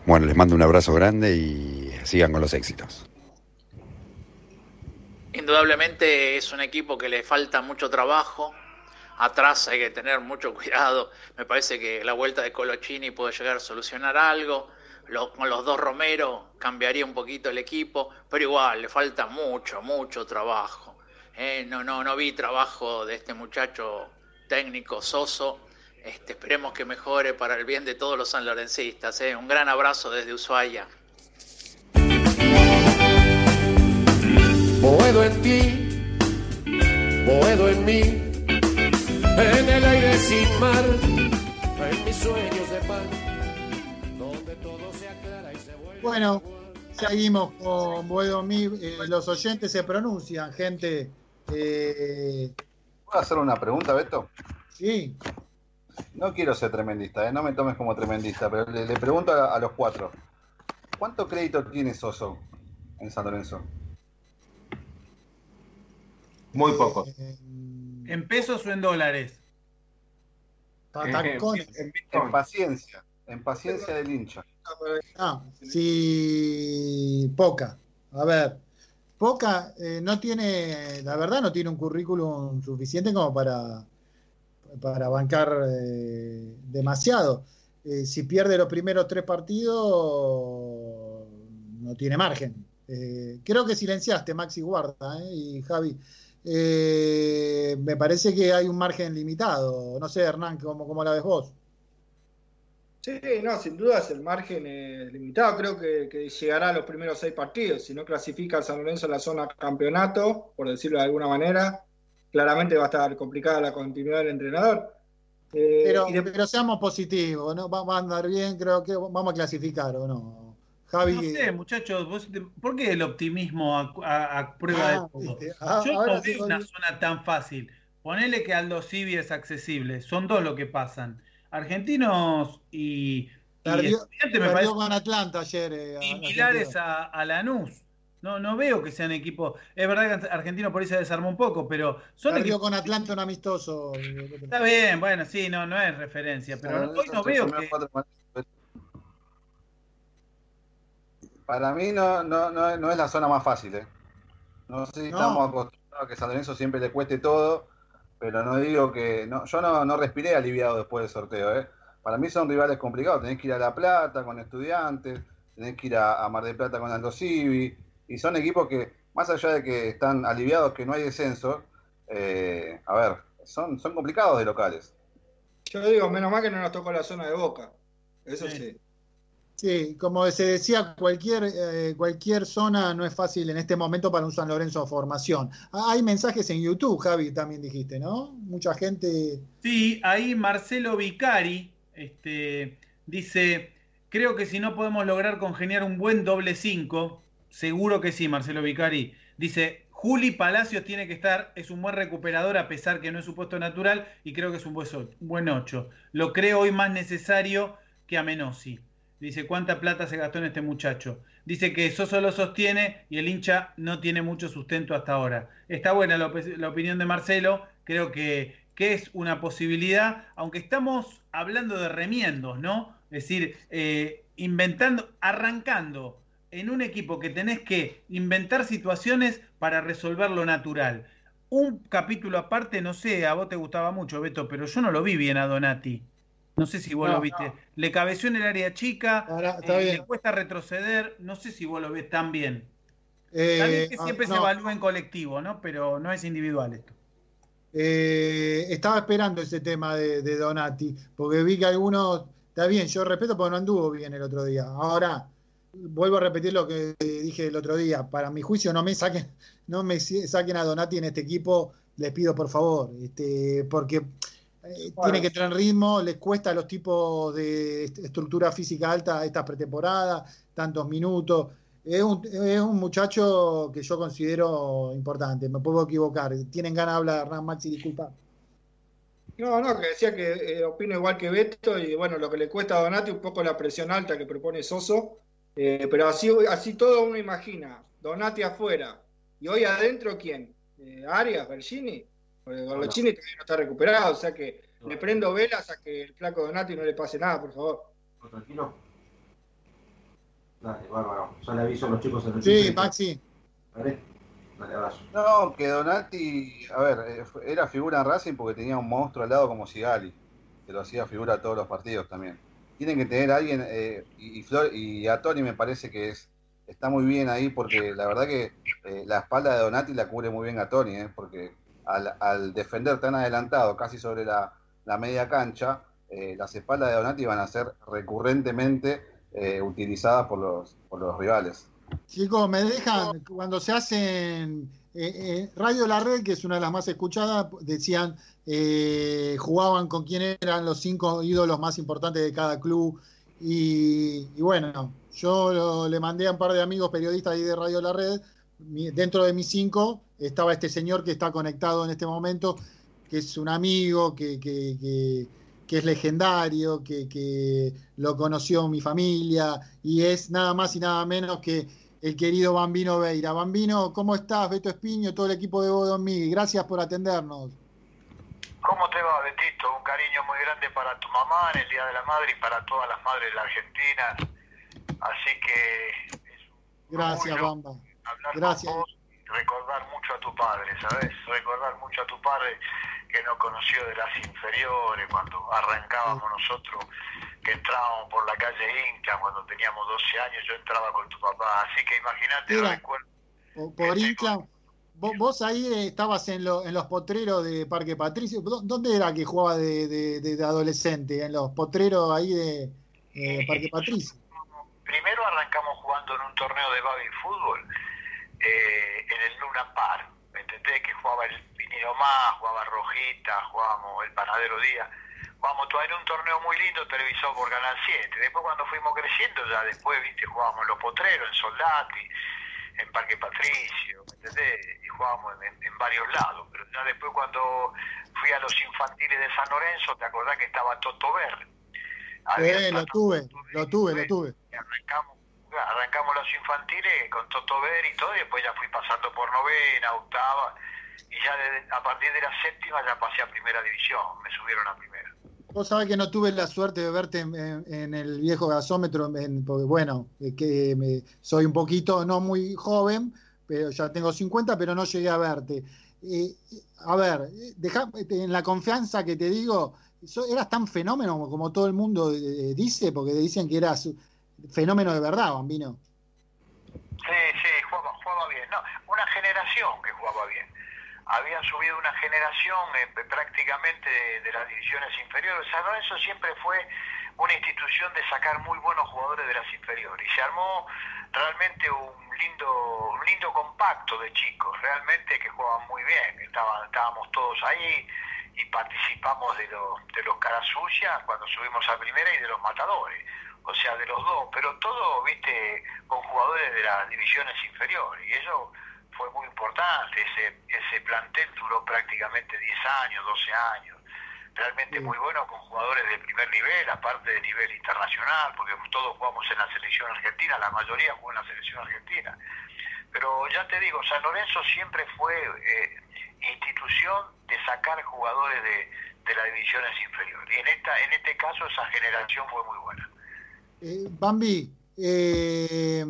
Bueno, les mando un abrazo grande y sigan con los éxitos. Indudablemente es un equipo que le falta mucho trabajo. Atrás hay que tener mucho cuidado. Me parece que la vuelta de Colochini puede llegar a solucionar algo. Lo- con los dos Romero cambiaría un poquito el equipo, pero igual le falta mucho, mucho trabajo. Eh, no, no, no vi trabajo de este muchacho técnico Soso. Este, esperemos que mejore para el bien de todos los sanlorencistas. eh. Un gran abrazo desde Ushuaia. Boedo en ti, boedo en mí, en el aire sin mar, en mis sueños de pan, donde todo se aclara y se vuelve. Bueno, seguimos con Boedo Mí. Eh, los oyentes se pronuncian, gente. Eh, ¿Puedo hacer una pregunta, Beto? sí, No quiero ser tremendista, ¿eh? no me tomes como tremendista, pero le, le pregunto a, a los cuatro. ¿Cuánto crédito tiene Soso en San Lorenzo? Muy poco. ¿En pesos o en dólares? patacones. En paciencia, en paciencia del hincha. Ah, sí, poca. A ver, poca eh, no tiene, la verdad no tiene un currículum suficiente como para, para bancar eh, demasiado. Eh, si pierde los primeros tres partidos, no tiene margen. Eh, creo que silenciaste, Maxi Guarda eh, y Javi. Eh, me parece que hay un margen limitado. No sé, Hernán, ¿cómo, cómo la ves vos? Sí, no, sin duda es el margen limitado. Creo que, que llegará a los primeros seis partidos. Si no clasifica a San Lorenzo en la zona campeonato, por decirlo de alguna manera, claramente va a estar complicada la continuidad del entrenador. Eh, Pero, de- pero seamos positivos, ¿no? Va, va a andar bien, creo que vamos a clasificar o no. Javi. No sé, muchachos, vos ¿por qué el optimismo a, a- a prueba Ah, de todo? viste, ah, Yo no sí, veo una zona tan fácil. Ponele que Aldo Civi es accesible, son dos lo que pasan. Argentinos y, y Perdió, Estudiantes me perdió parece con Atlanta ayer. eh, a- similares a, a Lanús. No, no veo que sean equipos. Es verdad que Argentino por ahí se desarmó un poco, pero son Perdió equipos. con Atlanta un amistoso. Está bien, bueno, sí, no, no es referencia, pero hoy no veo que. Para mí no, no, no, no es la zona más fácil, ¿eh? No sé si No. estamos acostumbrados a que San Lorenzo siempre le cueste todo, pero no digo que. No, yo no, no respiré aliviado después del sorteo, ¿eh? Para mí son rivales complicados. Tenés que ir a La Plata con Estudiantes, tenés que ir a, a Mar del Plata con Aldo Civi, y son equipos que, más allá de que están aliviados que no hay descenso, eh, a ver, son, son complicados de locales. yo digo, menos mal que no nos tocó la zona de Boca. Eso sí. Sí, como se decía, cualquier, eh, cualquier zona no es fácil en este momento para un San Lorenzo formación. Ah, Hay mensajes en YouTube, Javi, también dijiste, ¿no? Mucha gente. Sí, ahí Marcelo Vicari este, dice: Creo que si no podemos lograr congeniar un buen doble 5, seguro que sí, Marcelo Vicari. Dice: Juli Palacios tiene que estar, es un buen recuperador a pesar que no es su puesto natural y creo que es un buen so- un buen 8. Lo creo hoy más necesario que a Menossi. Dice, ¿cuánta plata se gastó en este muchacho? Dice que Soso lo sostiene y el hincha no tiene mucho sustento hasta ahora. Está buena la, op- la opinión de Marcelo, creo que, que es una posibilidad, aunque estamos hablando de remiendos, ¿no? Es decir, eh, inventando, arrancando en un equipo que tenés que inventar situaciones para resolver lo natural. Un capítulo aparte, no sé, a vos te gustaba mucho, Beto, pero yo no lo vi bien a Donati. No sé si vos No, lo viste. Le cabeció en el área chica, está eh, bien. le cuesta retroceder, no sé si vos lo ves tan bien. Eh, Está bien que ah, siempre se evalúa en colectivo, ¿no? Pero no es individual esto. Eh, estaba esperando ese tema de, de Donati, porque vi que algunos, está bien, yo respeto porque no anduvo bien el otro día. Ahora, vuelvo a repetir lo que dije el otro día, para mi juicio no me saquen, no me saquen a Donati en este equipo, les pido por favor, este, porque eh, tiene que tener ritmo, les cuesta a los tipos de estructura física alta esta pretemporada, tantos minutos. Es un, es un muchacho que yo considero importante, me puedo equivocar. Tienen ganas de hablar, Hernán Maxi, disculpa. No, no, que decía que eh, opino igual que Beto y bueno, lo que le cuesta a Donati un poco la presión alta que propone Soso, eh, pero así, así todo uno imagina, Donati afuera y hoy adentro quién, eh, Arias, Bergini, porque Bergini todavía no está recuperado, o sea que le prendo velas a que el flaco Donati no le pase nada, por favor. Tranquilo. Dale, bárbaro. Ya le aviso a los chicos en el Sí, Maxi. Dale. Dale, abrazo. No, que Donati, a ver, eh, era figura en Racing porque tenía un monstruo al lado como Sigali, que lo hacía figura a todos los partidos también. Tienen que tener a alguien, eh, y, y Flor- y a Tony me parece que es está muy bien ahí porque la verdad que eh, la espalda de Donati la cubre muy bien a Tony, eh, porque al, defender tan adelantado, casi sobre la, la media cancha, eh, las espaldas de Donati van a ser recurrentemente eh, utilizadas por los, por los rivales. Chicos, me dejan, cuando se hacen eh, Radio La Red, que es una de las más escuchadas, decían, jugaban con quién eran los cinco ídolos más importantes de cada club. Y, bueno, yo le mandé a un par de amigos periodistas ahí de Radio La Red. Dentro de mis cinco estaba este señor que está conectado en este momento, que es un amigo, que, que- que- que es legendario, que, que lo conoció mi familia, y es nada más y nada menos que el querido Bambino Veira. Bambino, ¿cómo estás? Beto Espiño, todo el equipo de Bodomí, gracias por atendernos. ¿Cómo te va, Betito? Un cariño muy grande para tu mamá en el Día de la Madre y para todas las madres de la Argentina. Así que Gracias, Bamba. Gracias. con vos recordar mucho a tu padre, ¿sabes? Recordar mucho a tu padre que nos conoció de las inferiores cuando arrancábamos nosotros, que entrábamos por la calle Inca cuando teníamos 12 años, yo entraba con tu papá. Así que imagínate, recuerdo. Por, Inclán, vos, vos ahí eh, estabas en, lo- en los potreros de Parque Patricio. ¿Dó- ¿Dónde era que jugaba de, de- de- de adolescente? ¿En los potreros ahí de eh, Parque Patricio? Primero arrancamos jugando en un torneo de baby fútbol eh, en el Luna Park, ¿me entendés? Que jugaba el Pinino Más, jugaba Rojita, jugábamos el Panadero Díaz. Jugábamos todo en un torneo muy lindo televisado por Canal 7. Después cuando fuimos creciendo, ya después, viste, jugábamos en Los Potreros, en Soldati, en Parque Patricio, ¿me entendés? Y jugábamos en, varios lados. Pero ya después cuando fui a los infantiles de San Lorenzo, ¿te acordás que estaba Toto Ver? Sí, lo tuve, lo tuve, lo tuve. arrancamos, arrancamos los infantiles con Toto Ver y todo, y después ya fui pasando por novena, octava, y ya a partir de la séptima ya pasé a primera división, me subieron a primera. Vos sabés que no tuve la suerte de verte en, el viejo gasómetro, porque bueno, que soy un poquito, no muy joven, pero ya tengo 50, pero no llegué a verte. Eh, a ver, eh, dejá- en la confianza que te digo, eras tan fenómeno como todo el mundo eh, dice, porque dicen que eras fenómeno de verdad, Bambino. Sí, sí, jugaba, jugaba bien. No, una generación que jugaba bien. Habían subido una generación eh, prácticamente de, de las divisiones inferiores. San Lorenzo siempre fue una institución de sacar muy buenos jugadores de las inferiores. Y se armó realmente un lindo, un lindo compacto de chicos, realmente que jugaban muy bien. Estaban, estábamos todos ahí y participamos de, los de los caras sucias cuando subimos a primera y de los matadores. O sea, de los dos, pero todo, viste, con jugadores de las divisiones inferiores. Y eso fue muy importante. Ese, ese plantel duró prácticamente 10 años, 12 años. Realmente muy bueno con jugadores de primer nivel, aparte de nivel internacional, porque todos jugamos en la selección argentina, la mayoría jugó en la selección argentina. Pero ya te digo, San Lorenzo siempre fue eh, institución de sacar jugadores de, de las divisiones inferiores. Y en, esta, en este caso esa generación fue muy buena. Eh, Bambi, eh,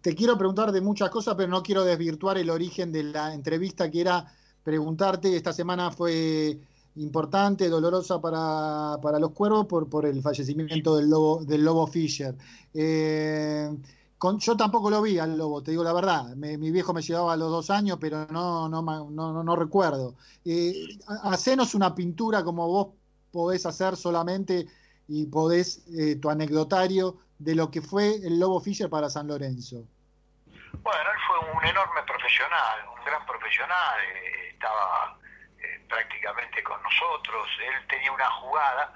te quiero preguntar de muchas cosas, pero no quiero desvirtuar el origen de la entrevista que era preguntarte. Esta semana fue importante, dolorosa para, para los cuervos por, por el fallecimiento del lobo, del lobo Fisher. Eh, yo tampoco lo vi al lobo, te digo la verdad. Mi viejo me llevaba a los dos años, pero no, no, no, no- no recuerdo. Eh, ha- hacenos una pintura como vos podés hacer solamente y podés eh, tu anecdotario de lo que fue el Lobo Fischer para San Lorenzo. Bueno, él fue un enorme profesional, un gran profesional, eh, estaba eh, prácticamente con nosotros. Él tenía una jugada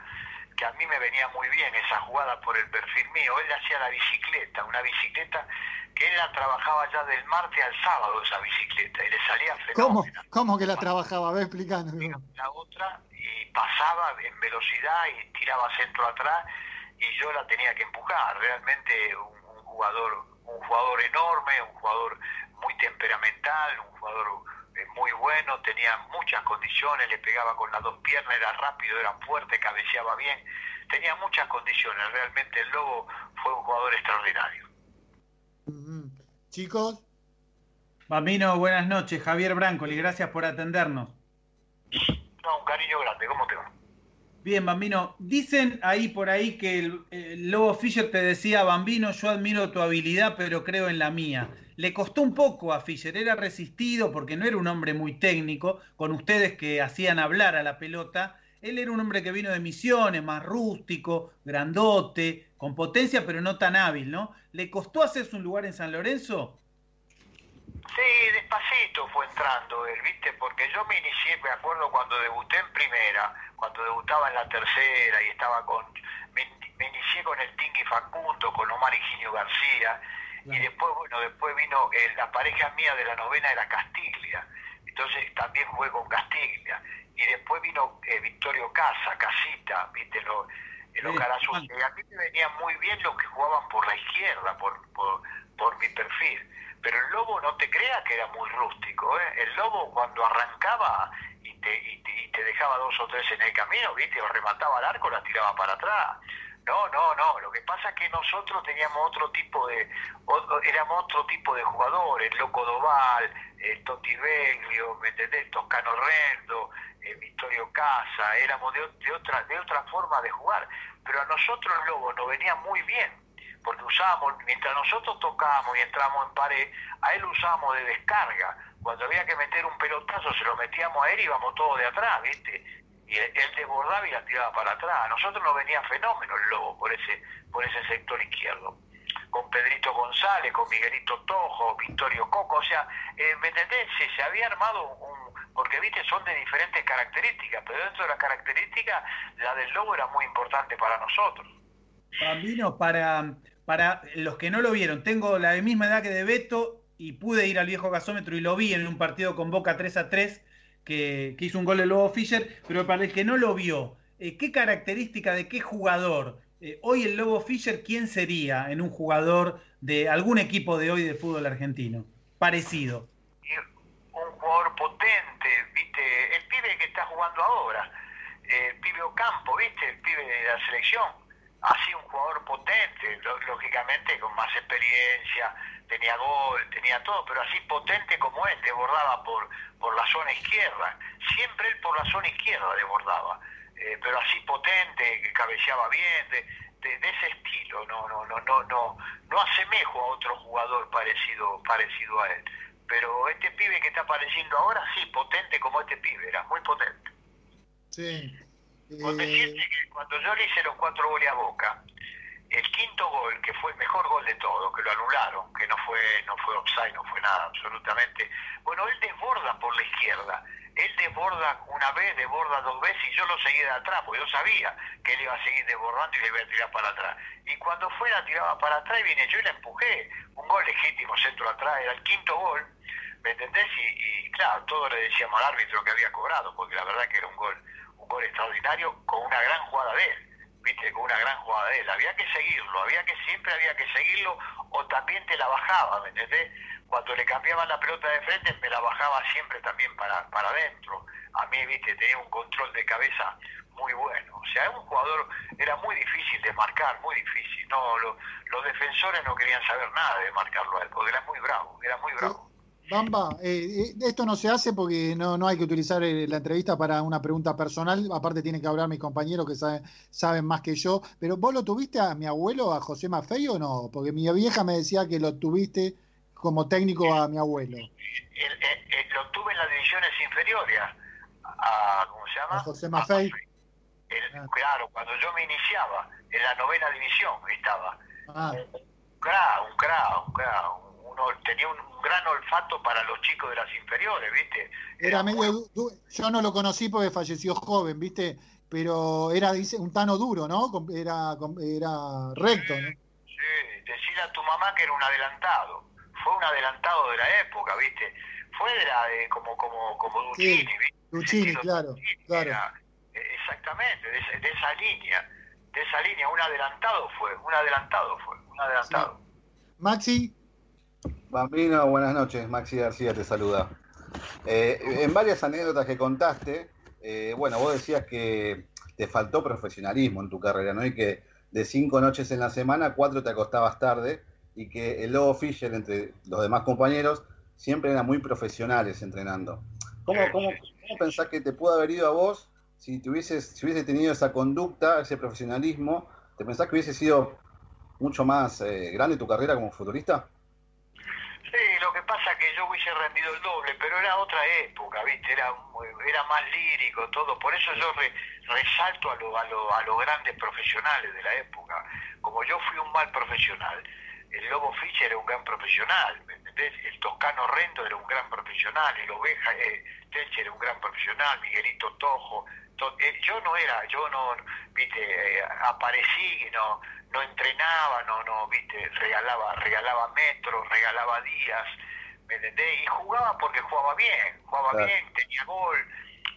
que a mí me venía muy bien, esa jugada por el perfil mío. Él hacía la bicicleta, una bicicleta que él la trabajaba ya del martes al sábado, esa bicicleta, y le salía ¿Cómo, ¿Cómo que la trabajaba? A ver, explicando. La otra, y pasaba en velocidad y tiraba centro atrás, y yo la tenía que empujar. Realmente un, un jugador un jugador enorme, un jugador muy temperamental, un jugador eh, muy bueno, tenía muchas condiciones, le pegaba con las dos piernas, era rápido, era fuerte, cabeceaba bien, tenía muchas condiciones, realmente el Lobo fue un jugador extraordinario. Chicos. Bambino, buenas noches, Javier Brancoli, gracias por atendernos. No, un cariño grande, ¿cómo te va? Bien, Bambino. Dicen ahí por ahí que el, el, Lobo Fischer te decía, Bambino, yo admiro tu habilidad, pero creo en la mía. Le costó un poco a Fischer, era resistido porque no era un hombre muy técnico, con ustedes que hacían hablar a la pelota. Él era un hombre que vino de misiones, más rústico, grandote, con potencia, pero no tan hábil, ¿no? ¿Le costó hacerse un lugar en San Lorenzo? Sí, despacito fue entrando él, ¿viste? Porque yo me inicié, me acuerdo cuando debuté en primera, cuando debutaba en la tercera y estaba con. Me, me inicié con el Tingui Facundo, con Omar Higinio García, y después, bueno, después vino eh, la pareja mía de la novena era Castiglia, entonces también jugué con Castiglia, y después vino eh, Victorio Casa, Casita, ¿viste? Lo, eh, los Carazú. Y a mí me venían muy bien los que jugaban por la izquierda, por, por, por mi perfil pero el lobo no te crea que era muy rústico, ¿eh? El lobo cuando arrancaba y te, y te, y te dejaba dos o tres en el camino, ¿viste? O remataba al arco, la tiraba para atrás. No, no, no. Lo que pasa es que nosotros teníamos otro tipo de, éramos otro tipo de jugadores, Loco Doval, el Toti Beglio, ¿me entendés? Toscano Rendo, el Vittorio Casa, éramos de, de, otra, de otra forma de jugar. Pero a nosotros el Lobo nos venía muy bien porque usábamos, mientras nosotros tocábamos y entrábamos en pared, a él usábamos de descarga. Cuando había que meter un pelotazo, se lo metíamos a él y íbamos todos de atrás, ¿viste? Y él desbordaba y la tiraba para atrás. A nosotros nos venía fenómeno el lobo por ese, por ese sector izquierdo. Con Pedrito González, con Miguelito Tojo, Victorio Coco, o sea, eh, ¿me entendés? Se, se había armado un, porque viste, son de diferentes características, pero dentro de las características, la del lobo era muy importante para nosotros. Bambino, para, para los que no lo vieron, tengo la misma edad que de Beto y pude ir al viejo gasómetro y lo vi en un partido con Boca 3 a 3 que, que hizo un gol el Lobo Fischer, pero para el que no lo vio, eh, ¿qué característica de qué jugador? Eh, hoy el Lobo Fischer, ¿quién sería en un jugador de algún equipo de hoy de fútbol argentino? Parecido. Un jugador potente, viste, el pibe que está jugando ahora, el pibe Ocampo, viste, el pibe de la selección así un jugador potente, lógicamente con más experiencia, tenía gol, tenía todo, pero así potente como él, desbordaba por, por la zona izquierda, siempre él por la zona izquierda desbordaba, eh, pero así potente, que cabeceaba bien, de, de, de, ese estilo, no, no, no, no, no, no asemejo a otro jugador parecido, parecido a él. Pero este pibe que está apareciendo ahora, sí, potente como este pibe, era muy potente. Sí. Con decirte que cuando yo le hice los cuatro goles a Boca, el quinto gol, que fue el mejor gol de todo, que lo anularon, que no fue, no fue offside, no fue nada, absolutamente. Bueno, él desborda por la izquierda. Él desborda una vez, desborda dos veces y yo lo seguí de atrás, porque yo sabía que él iba a seguir desbordando y le iba a tirar para atrás. Y cuando fue la tiraba para atrás y vine yo y la empujé. Un gol legítimo, centro atrás, era el quinto gol, ¿me entendés? Y, y claro, todos le decíamos al árbitro que había cobrado, porque la verdad que era un gol extraordinario con una gran jugada de él, viste, con una gran jugada de él. Había que seguirlo, había que siempre había que seguirlo o también te la bajaba, ¿me entendés? Cuando le cambiaban la pelota de frente me la bajaba siempre también para, para adentro. A mí, viste, tenía un control de cabeza muy bueno. O sea, un jugador era muy difícil de marcar, muy difícil. No, lo, los defensores no querían saber nada de marcarlo a él, porque era muy bravo, era muy bravo. Bamba, eh, esto no se hace porque no, no hay que utilizar eh, la entrevista para una pregunta personal. Aparte, tienen que hablar mis compañeros que saben, saben más que yo. Pero vos lo tuviste a mi abuelo, a José Maffei o no? Porque mi vieja me decía que lo tuviste como técnico a mi abuelo. El, el, lo tuve en las divisiones inferiores. A, ¿Cómo se llama? A José Maffei. Ah. Claro, cuando yo me iniciaba, en la novena división estaba. Ah. Un cra, un cra, un cra, un uno tenía un gran olfato para los chicos de las inferiores, ¿viste? Era medio, yo no lo conocí porque falleció joven, ¿viste? Pero era dice, un tano duro, ¿no? Era, era recto, ¿no? Sí, decirle a tu mamá que era un adelantado. Fue un adelantado de la época, ¿viste? Fue de la de como como como Duchini, Sí, ¿viste? Luchini, claro, claro. Eh, Exactamente, de esa, de esa línea, de esa línea, un adelantado fue, un adelantado fue, un adelantado. Maxi, Bambino, buenas noches. Maxi García te saluda. Eh, en varias anécdotas que contaste, eh, bueno, vos decías que te faltó profesionalismo en tu carrera, ¿no? Y que de cinco noches en la semana, cuatro te acostabas tarde y que el Lobo Fischer, entre los demás compañeros, siempre eran muy profesionales entrenando. ¿Cómo, cómo, cómo pensás que te pudo haber ido a vos si, tuvieses, si hubiese tenido esa conducta, ese profesionalismo? ¿Te pensás que hubiese sido mucho más eh, grande tu carrera como futurista? Sí, lo que pasa es que yo hubiese rendido el doble, pero era otra época, ¿viste? Era, era más lírico, todo. Por eso yo re- resalto a, lo- a, lo- a los grandes profesionales de la época. Como yo fui un mal profesional, el Lobo Fischer era un gran profesional, ¿me entendés? El Toscano Rendo era un gran profesional, el Oveja eh, era un gran profesional, Miguelito Tojo. to- eh, yo no era, yo no, viste, eh, aparecí, no, no entrenaba, no, no, viste, regalaba, regalaba metros, regalaba días, ¿me entendés? Y jugaba porque jugaba bien, jugaba Claro. bien, tenía gol,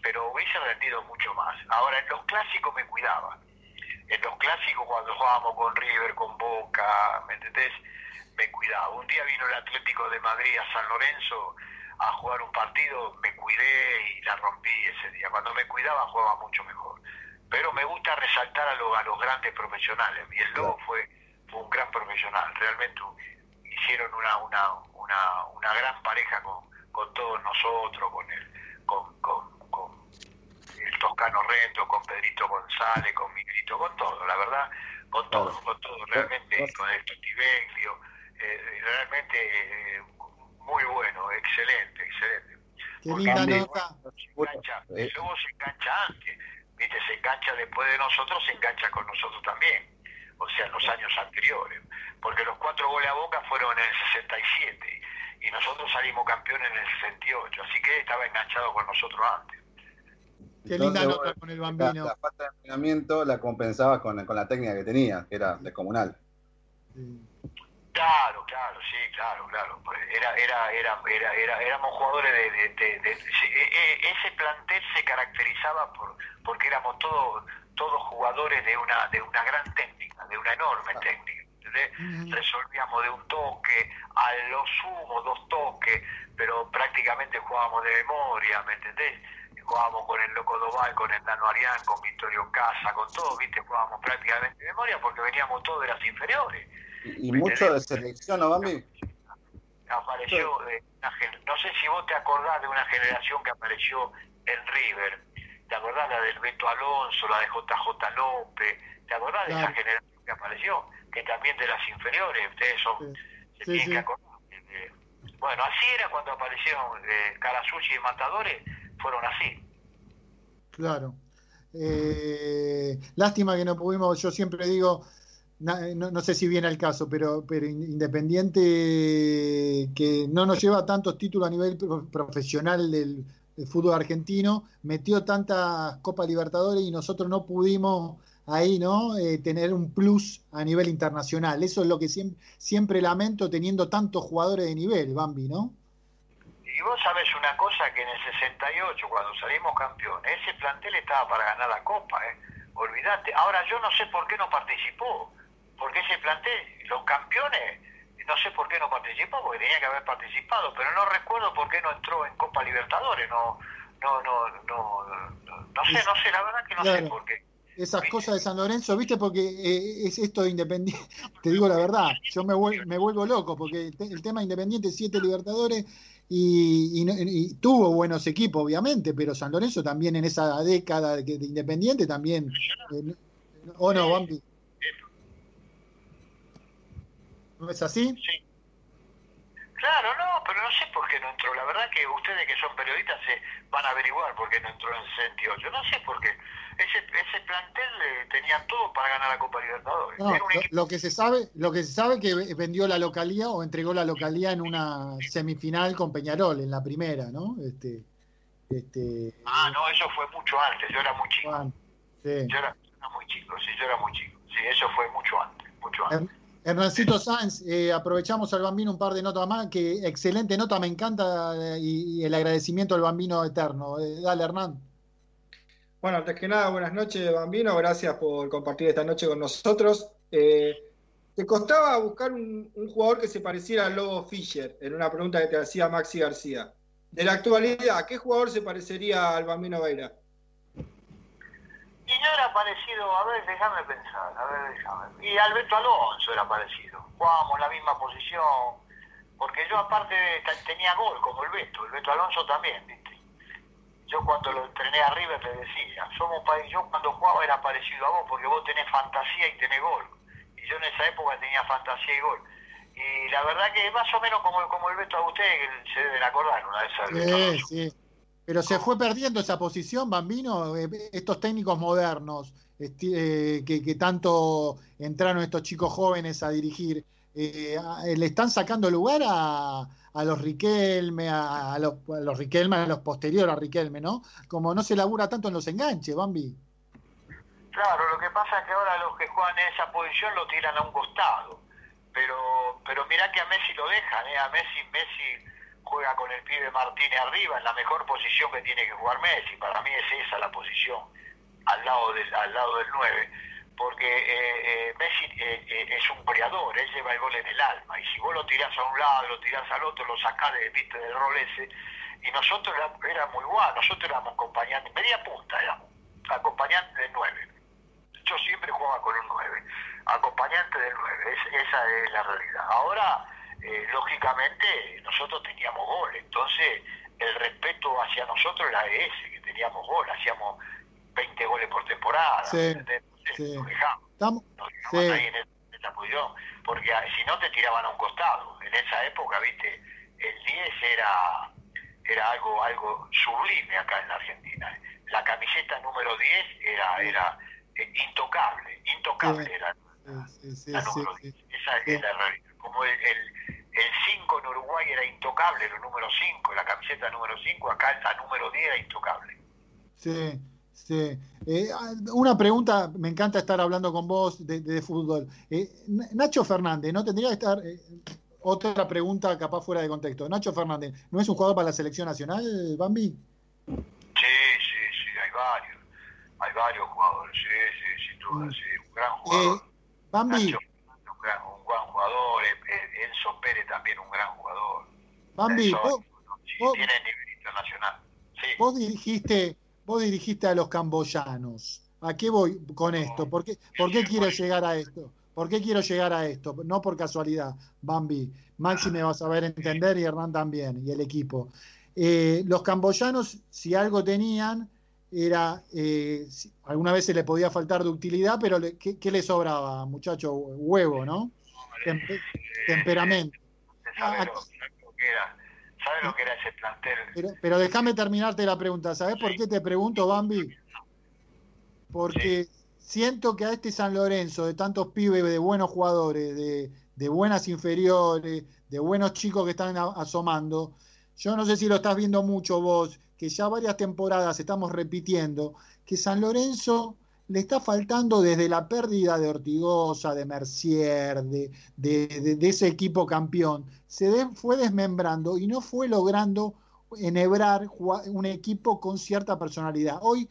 pero hubiese rendido mucho más. Ahora, en los clásicos me cuidaba. En los clásicos, cuando jugábamos con River, con Boca, ¿me entendés? Me cuidaba. Un día vino el Atlético de Madrid a San Lorenzo a jugar un partido, me cuidé y la rompí ese día. Cuando me cuidaba jugaba mucho mejor. Pero me gusta resaltar a, lo- a los grandes profesionales. Y el Lobo fue, fue un gran profesional. Realmente hicieron una, una, una, una gran pareja con, con todos nosotros, con el, con, con, con el Toscano Rento, con Pedrito González, con Miguelito, con todo, la verdad, con todo, con todo, realmente, con el Totiveglio, eh, realmente eh, muy bueno, excelente, excelente. qué linda nota. Engancha, Eh. y luego se engancha antes, viste, se engancha después de nosotros, se engancha con nosotros también, o sea, en los años anteriores, porque los cuatro goles a Boca fueron en el 67 y nosotros salimos campeones en el 68, así que él estaba enganchado con nosotros antes. Qué linda Entonces, nota con el La, bambino. la falta de entrenamiento la compensabas con, con la técnica que tenías, que era descomunal. Claro, claro, sí, claro, claro. Era, era, era, era, era- éramos jugadores de, de- de- de- sí, e- e- ese plantel se caracterizaba por, porque éramos todos, todos jugadores de una, de una gran técnica, de una enorme técnica. ¿entendés? Resolvíamos de un toque, a lo sumo dos toques, pero prácticamente jugábamos de memoria, ¿me entendés? Jugábamos con el Loco Doval, con el Nano Arián, con Victorio Casa, con todos, ¿viste? Jugábamos prácticamente de memoria porque veníamos todos de las inferiores Y, y mucho de selección, ¿no, Bambi? apareció eh, una no sé si vos te acordás de una generación que apareció en River. Te acordás la del Beto Alonso la de JJ López te acordás de esa generación que apareció que también de las inferiores ustedes son se Sí, tienen sí. que acordar. Eh, bueno así era cuando aparecieron eh, Carasucci y Matadores fueron así. Claro. Eh, lástima que no pudimos, yo siempre digo, no, no sé si viene al caso, pero, pero in- Independiente que no nos lleva tantos títulos a nivel pro- profesional del, fútbol argentino, metió tantas Copas Libertadores y nosotros no pudimos ahí, ¿no? Eh, tener un plus a nivel internacional. Eso es lo que siempre, siempre lamento teniendo tantos jugadores de nivel, Bambi, ¿no? Y vos sabés una cosa, que en el 68, cuando salimos campeones, ese plantel estaba para ganar la Copa, ¿eh? Olvídate. Ahora, yo no sé por qué no participó, porque ese plantel, los campeones, no sé por qué no participó, porque tenía que haber participado, pero no recuerdo por qué no entró en Copa Libertadores, no, no, no, no, no, no sé, no sé, la verdad que no sé Claro. por qué. esas cosas de San Lorenzo, ¿viste? Porque eh, es esto de Independiente, te digo la verdad, yo me, vuel- me vuelvo loco, porque el, te- el tema Independiente, siete Libertadores, y, y y tuvo buenos equipos, obviamente, pero San Lorenzo también en esa década de, de Independiente también, eh, ¿o no, Bambi? ¿No es así? Claro, no, pero no sé por qué no entró. La verdad que ustedes que son periodistas se van a averiguar por qué no entró en 68. No sé por qué. Ese, ese plantel eh, tenían todo para ganar la Copa Libertadores. No, lo, que se sabe, lo que se sabe que vendió la localía o entregó la localía en una semifinal con Peñarol en la primera, ¿no? Este, este, Ah, no, eso fue mucho antes. Yo era muy chico. Juan, sí. Yo era, yo era muy chico, sí, yo era muy chico. Sí, eso fue mucho antes, mucho antes. Her- Hernancito Sáenz, eh, aprovechamos al Bambino un par de notas más, que excelente nota, me encanta eh, y, el agradecimiento al Bambino eterno. Eh, dale, Hernán. Bueno, antes que nada, buenas noches, Bambino. Gracias por compartir esta noche con nosotros. ¿Te costaba buscar un, jugador que se pareciera al Lobo Fischer? En una pregunta que te hacía Maxi García. De la actualidad, ¿qué jugador se parecería al Bambino Veira? Y yo era parecido, a ver, déjame pensar, a ver, déjame. Y Alberto Alonso era parecido. Jugábamos la misma posición, porque yo aparte te- tenía gol como el Beto, el Beto Alonso también, ¿viste? Yo cuando lo entrené a River le decía, somos pa- yo cuando jugaba era parecido a vos, porque vos tenés fantasía y tenés gol. Y yo en esa época tenía fantasía y gol. Y la verdad que más o menos como, como el Beto a ustedes, que se deben acordar una Beto Sí, sí. Pero se fue perdiendo esa posición, Bambino. Eh, Estos técnicos modernos eh, que, que tanto entraron estos chicos jóvenes a dirigir, eh, a- le están sacando lugar a, a los Riquelme, a, a los Riquelme, a los posteriores a Riquelme, ¿no? Como no se labura tanto en los enganches, Bambi. Claro, lo que pasa es que ahora los que juegan en esa posición lo tiran a un costado. Pero pero mirá que a Messi lo dejan, ¿eh? A Messi, Messi juega con el pibe Martínez arriba, en la mejor posición que tiene que jugar Messi. Para mí es esa la posición, al lado del, al lado del 9. Porque eh, eh, Messi eh, eh, es un goleador, él lleva el gol en el alma. Y si vos lo tirás a un lado, lo tirás al otro, lo sacás de, ¿viste, del rol ese. Y nosotros éramos igual, nosotros éramos acompañantes, media punta éramos, acompañantes del 9 yo siempre jugaba con un 9, acompañante del 9, es- esa es la realidad. Ahora, eh, lógicamente, nosotros teníamos gol, entonces el respeto hacia nosotros era ese, que teníamos gol, hacíamos 20 goles por temporada, sí. Nos dejamos, Estamos, nos dejamos sí. ahí en, el- en porque ah, si no te tiraban a un costado. En esa época, viste, el 10 era era algo algo sublime acá en la Argentina. La camiseta número 10 era era eh, intocable, intocable era la número sí. 10. Esa es la realidad. Como el, el, el 5 en Uruguay era intocable, el número 5, la camiseta número 5, acá la número 10 era intocable. Sí, sí. Eh, ah, una pregunta, me encanta estar hablando con vos de, de fútbol. Eh, Nacho Fernández, ¿no tendría que estar... eh, otra pregunta capaz fuera de contexto. Nacho Fernández, ¿no es un jugador para la selección nacional, Bambi? Sí, sí, sí, hay varios. Hay varios jugadores, sí, sí, sin duda, sí. Un gran jugador. Bambi, Nacho, un gran jugador. Enzo Pérez también un gran jugador. Bambi, vos, sí, vos- tiene nivel internacional. Sí. vos dirigiste, vos dirigiste a los camboyanos. ¿A qué voy con esto? ¿Por qué, por qué quiero llegar a esto? ¿Por qué quiero llegar a esto? No por casualidad, Bambi. Maxi me va a saber entender y Hernán también, y el equipo. Eh, los camboyanos, si algo tenían, era, eh, alguna vez se le podía faltar de utilidad, pero le- ¿qué, qué le sobraba, muchacho? Huevo, ¿no? Tempe- temperamento. ¿Sabe Ah, lo, que era? ¿Sabe lo que era ese plantel? Pero, pero déjame terminarte la pregunta. ¿Sabes por qué te pregunto, Bambi? Porque siento que a este San Lorenzo, de tantos pibes, de buenos jugadores, de, de buenas inferiores, de buenos chicos que están asomando, yo no sé si lo estás viendo mucho vos, que ya varias temporadas estamos repitiendo, que San Lorenzo le está faltando desde la pérdida de Ortigosa, de Mercier, de, de- ese equipo campeón, se fue desmembrando y no fue logrando enhebrar un equipo con cierta personalidad. Hoy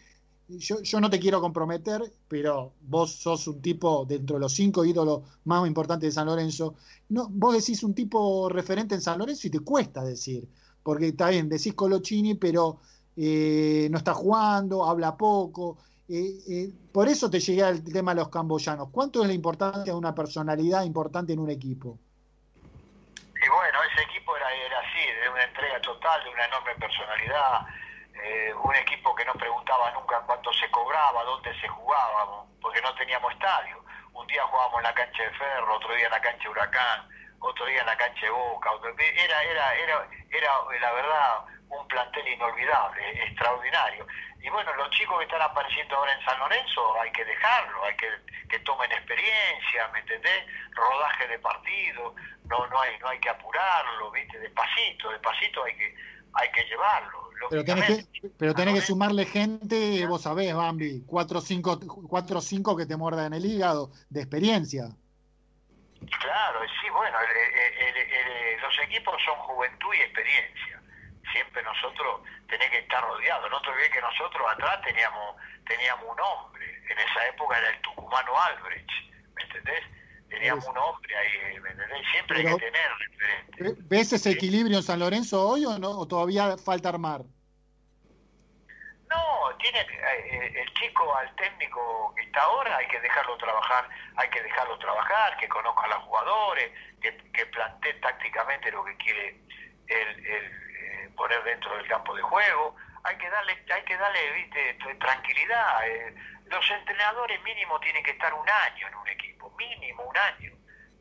yo, yo no te quiero comprometer, pero vos sos un tipo dentro de los cinco ídolos más importantes de San Lorenzo. No, vos decís un tipo referente en San Lorenzo y te cuesta decir, porque está bien, decís Colochini, pero eh, no está jugando, habla poco. Eh, eh, por eso te llegué al tema de los camboyanos. ¿Cuánto es la importancia de una personalidad importante en un equipo? Y bueno, ese equipo era, era así, de una entrega total, de una enorme personalidad, eh, un equipo que no preguntaba nunca cuánto se cobraba, dónde se jugaba, porque no teníamos estadio. Un día jugábamos en la cancha de Ferro, otro día en la cancha de Huracán, otro día en la cancha de Boca, era, era, era, era la verdad un plantel inolvidable, extraordinario. Y bueno, los chicos que están apareciendo ahora en San Lorenzo hay que dejarlo, hay que que tomen experiencia, ¿me entendés? Rodaje de partido, no no hay no hay que apurarlo, ¿viste? Despacito, despacito hay que hay que llevarlo. Pero tenés que, pero tenés que sumarle gente, vos sabés, Bambi, 4 o 5 que te muerdan el hígado de experiencia. Claro, sí, bueno, los equipos son juventud y experiencia. Siempre nosotros tenés que estar rodeados. No te olvides que nosotros atrás teníamos teníamos un hombre. En esa época era el tucumano Albrecht, ¿me entendés? Teníamos un hombre ahí, ¿me entendés? Siempre hay que tener referente. ¿Ves ese equilibrio en San Lorenzo hoy o no? ¿O todavía falta armar? No, tiene eh, el chico al técnico que está ahora hay que dejarlo trabajar, hay que dejarlo trabajar, que conozca a los jugadores, que, que plantee tácticamente lo que quiere el, eh, poner dentro del campo de juego. Hay que darle, hay que darle, viste, tranquilidad. Eh. los entrenadores mínimo tienen que estar un año en un equipo, mínimo un año,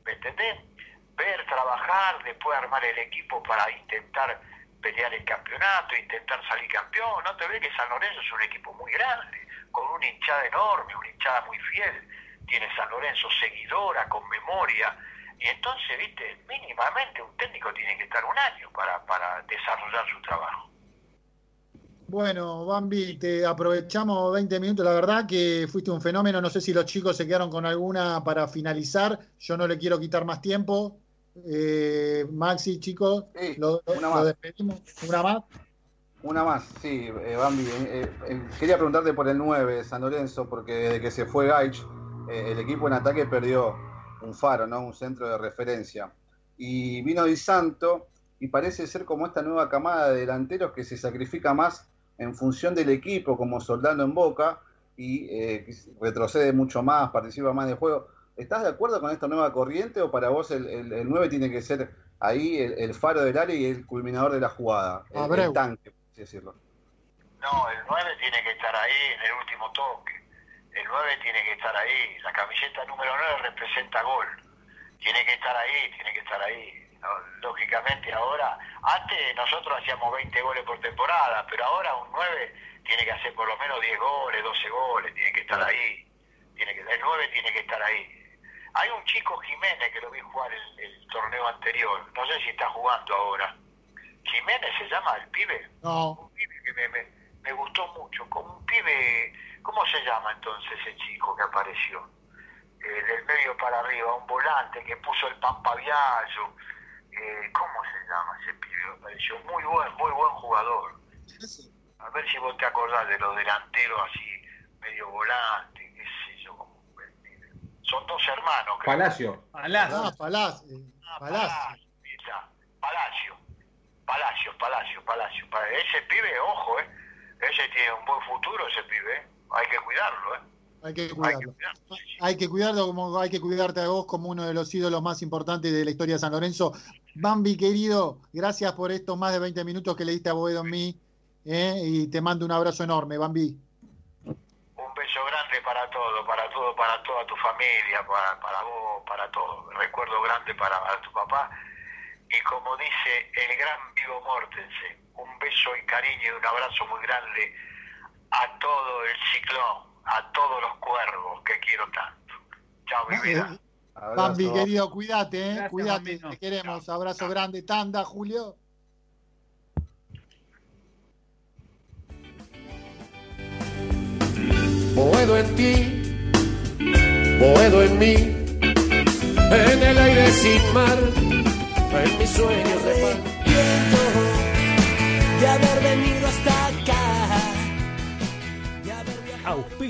¿me entendés? Ver, trabajar, después armar el equipo para intentar pelear el campeonato, intentar salir campeón. No te ves que San Lorenzo es un equipo muy grande, con una hinchada enorme, una hinchada muy fiel. Tiene San Lorenzo seguidora, con memoria. Y entonces, viste, mínimamente un técnico tiene que estar un año para, para desarrollar su trabajo. Bueno, Bambi, te aprovechamos 20 minutos. La verdad que fuiste un fenómeno. No sé si los chicos se quedaron con alguna para finalizar. Yo no le quiero quitar más tiempo. Eh, Maxi, chicos, lo, despedimos. ¿Una más? Una más, sí, eh, Bambi. Eh, eh, quería preguntarte por el 9 de San Lorenzo, porque desde que se fue Gaich, el equipo en ataque perdió un faro, ¿no? Un centro de referencia. Y vino Di Santo, y parece ser como esta nueva camada de delanteros que se sacrifica más en función del equipo, como soldando en boca, y retrocede mucho más, participa más del juego ¿Estás de acuerdo con esta nueva corriente o para vos el, el, 9 tiene que ser ahí el, faro del área y el culminador de la jugada? El, tanque, por así decirlo. No, el 9 tiene que estar ahí en el último toque. El 9 tiene que estar ahí. La camiseta número 9 representa gol. Tiene que estar ahí, tiene que estar ahí. Lógicamente ahora, antes nosotros hacíamos 20 goles por temporada, pero ahora un 9 tiene que hacer por lo menos 10 goles, 12 goles, tiene que estar ahí. Tiene que, el 9 tiene que estar ahí hay un chico Jiménez que lo vi jugar el, el torneo anterior, no sé si está jugando ahora. Jiménez se llama el pibe. No. Un pibe que me, me, me, gustó mucho, como un pibe, ¿cómo se llama entonces ese chico que apareció? Eh, del medio para arriba, un volante que puso el Pampa Viallo. Eh, ¿Cómo se llama ese pibe? Apareció muy buen, muy buen jugador. A ver si vos te acordás de los delanteros así, medio volante son dos hermanos. Palacio. Palacio. Ah, Palacio. Ah, Palacio. Palacio. Palacio, Palacio, Palacio. Ese pibe, ojo, ¿eh? Ese tiene un buen futuro, ese pibe, ¿eh? Hay que cuidarlo, ¿eh? Hay que cuidarlo. Hay que cuidarlo, como hay que cuidarte a vos como uno de los ídolos más importantes de la historia de San Lorenzo. Bambi, querido, gracias por estos más de 20 minutos que le diste a Boedo en mí. ¿eh? Y te mando un abrazo enorme, Bambi beso grande para todo, para todo, para toda tu familia, para, para vos, para todo. Recuerdo grande para, tu papá. Y como dice el gran Vivo Mortense, un beso y cariño y un abrazo muy grande a todo el ciclón, a todos los cuervos que quiero tanto. Chao, mi vida. Bambi, querido, cuídate, ¿eh? cuídate, te queremos. Abrazo grande. Tanda, Julio. Boedo en ti, boedo en mí, en el aire sin mar, en mis sueños de paz.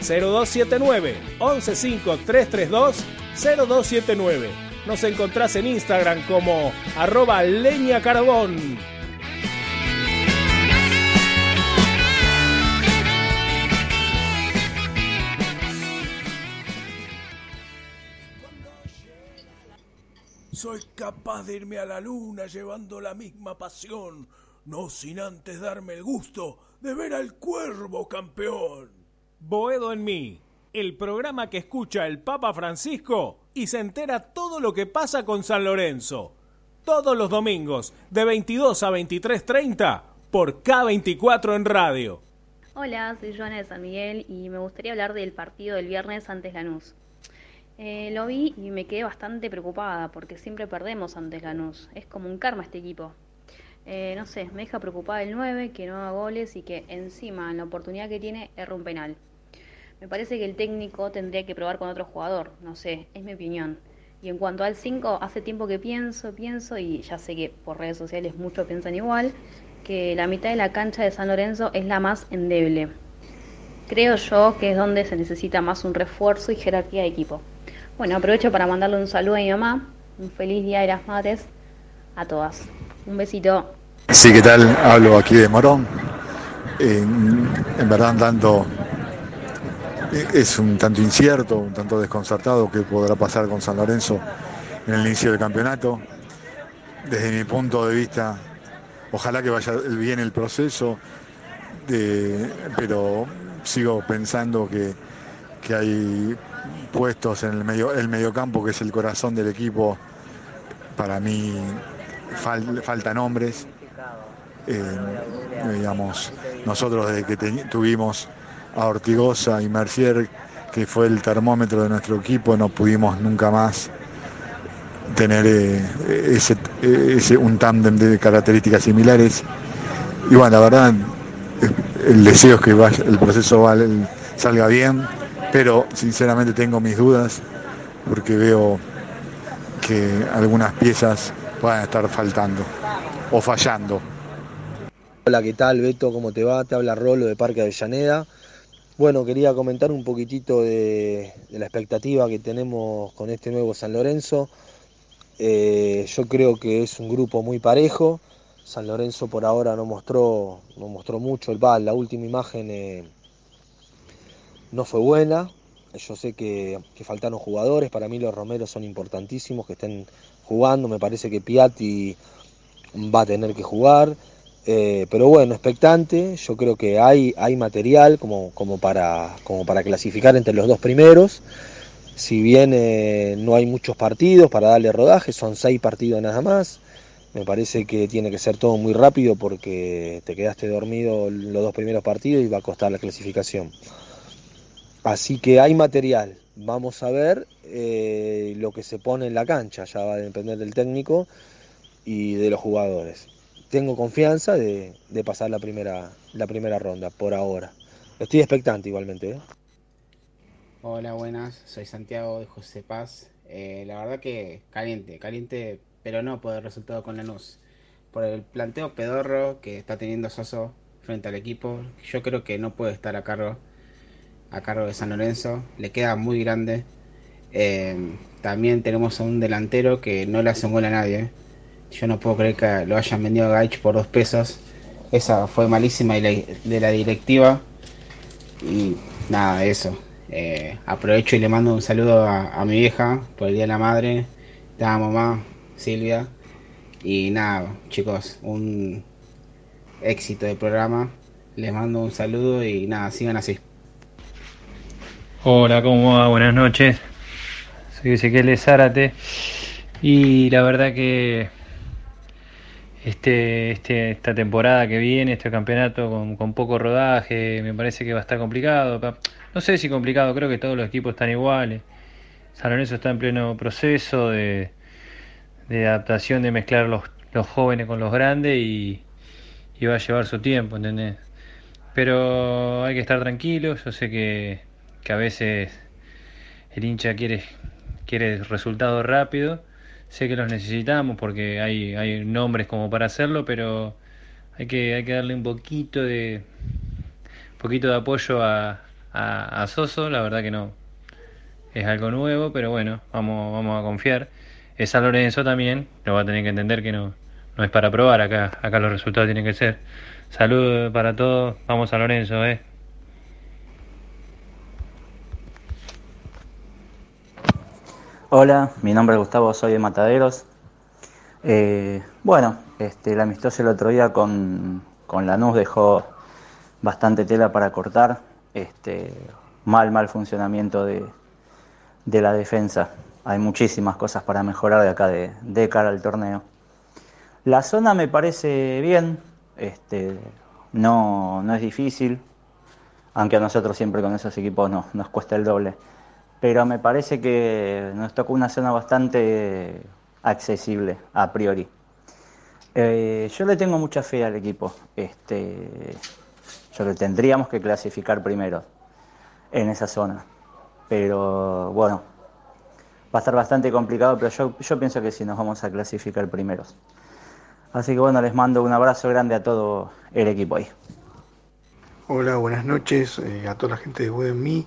115-332-0279. 115-332-0279. Nos encontrás en Instagram como arroba leña. Soy capaz de irme a la luna llevando la misma pasión, no sin antes darme el gusto de ver al cuervo campeón. Boedo en mí, el programa que escucha el Papa Francisco y se entera todo lo que pasa con San Lorenzo. Todos los domingos, de 22 a 23.30, por K24 en radio. Hola, soy Joana de San Miguel y me gustaría hablar del partido del viernes antes Lanús. Eh, lo vi y me quedé bastante preocupada porque siempre perdemos antes Lanús. Es como un karma este equipo. Eh, no sé, me deja preocupada el 9, que no haga goles y que encima en la oportunidad que tiene erra un penal. Me parece que el técnico tendría que probar con otro jugador, no sé, es mi opinión. Y en cuanto al 5, hace tiempo que pienso, pienso, y ya sé que por redes sociales muchos piensan igual, que la mitad de la cancha de San Lorenzo es la más endeble. Creo yo que es donde se necesita más un refuerzo y jerarquía de equipo. Bueno, aprovecho para mandarle un saludo a mi mamá, un feliz día de las madres a todas. Un besito. Sí, ¿qué tal? Hablo aquí de Morón. En, verdad, tanto es un tanto incierto, un tanto desconcertado qué podrá pasar con San Lorenzo en el inicio del campeonato. Desde mi punto de vista, ojalá que vaya bien el proceso, pero sigo pensando que, que hay puestos en el medio el mediocampo que es el corazón del equipo para mí fal- faltan hombres digamos nosotros desde que tuvimos a Ortigosa y Mercier que fue el termómetro de nuestro equipo no pudimos nunca más tener eh, ese, un tándem de características similares y bueno la verdad eh, el deseo es que el proceso salga bien pero sinceramente tengo mis dudas porque veo que algunas piezas puedan estar faltando o fallando. Hola, ¿qué tal Beto? ¿Cómo te va? Te habla Rolo de Parque Avellaneda. Bueno, quería comentar un poquitito de, la expectativa que tenemos con este nuevo San Lorenzo. Eh, yo creo que es un grupo muy parejo. San Lorenzo por ahora no mostró, no mostró mucho. El va, la última imagen eh, no fue buena. Yo sé que, que faltaron jugadores. Para mí los Romeros son importantísimos que estén jugando. Me parece que Piatti va a tener que jugar. Eh, pero bueno, expectante, yo creo que hay, hay material como, como, para, como para clasificar entre los dos primeros. Si bien eh, no hay muchos partidos para darle rodaje, son seis partidos nada más. Me parece que tiene que ser todo muy rápido porque te quedaste dormido los dos primeros partidos y va a costar la clasificación. Así que hay material. Vamos a ver eh, lo que se pone en la cancha. Ya va a depender del técnico y de los jugadores tengo confianza de, pasar la primera, la primera ronda por ahora. Estoy expectante igualmente. ¿eh? Hola, buenas. Soy Santiago de José Paz. Eh, la verdad que caliente, caliente, pero no por el resultado con Lanús. Por el planteo pedorro que está teniendo Soso frente al equipo, yo creo que no puede estar a cargo a cargo de San Lorenzo. Le queda muy grande. Eh, también tenemos a un delantero que no le hace un gol a nadie. Yo no puedo creer que lo hayan vendido a Gaich por dos pesos. Esa fue malísima de la, de directiva. Y nada, eso. Eh, aprovecho y le mando un saludo a, mi vieja por el Día de la Madre. Te amo, mamá, Silvia. Y nada, chicos, un éxito del programa. Les mando un saludo y nada, sigan así. Hola, ¿cómo va? Buenas noches. Soy Ezequiel Zárate. Y la verdad que este, este, esta temporada que viene, este campeonato con, con poco rodaje, me parece que va a estar complicado. No sé si complicado, creo que todos los equipos están iguales. San Lorenzo está en pleno proceso de, adaptación, de mezclar los, los jóvenes con los grandes y, y va a llevar su tiempo, ¿entendés? Pero hay que estar tranquilos, yo sé que, que a veces el hincha quiere, quiere resultados rápidos, sé que los necesitamos porque hay, hay nombres como para hacerlo, pero hay que, hay que darle un poquito de poquito de apoyo a, a, a Soso, la verdad que no es algo nuevo, pero bueno, vamos, vamos a confiar. Es San Lorenzo también, lo va a tener que entender que no, no es para probar acá, acá los resultados tienen que ser. Salud para todos, vamos a Lorenzo, eh. Hola, mi nombre es Gustavo, soy de Mataderos. Eh, bueno, este, el amistoso el otro día con, con Lanús dejó bastante tela para cortar. Este, mal, mal funcionamiento de, de la defensa. Hay muchísimas cosas para mejorar de acá de, cara al torneo. La zona me parece bien, este, no, no es difícil, aunque a nosotros siempre con esos equipos no, nos cuesta el doble. Pero me parece que nos tocó una zona bastante accesible a priori. Eh, yo le tengo mucha fe al equipo. Este, yo le tendríamos que clasificar primero en esa zona. Pero bueno, va a estar bastante complicado, pero yo, yo pienso que sí nos vamos a clasificar primeros. Así que bueno, les mando un abrazo grande a todo el equipo ahí. Hola, buenas noches eh, a toda la gente de Web Me,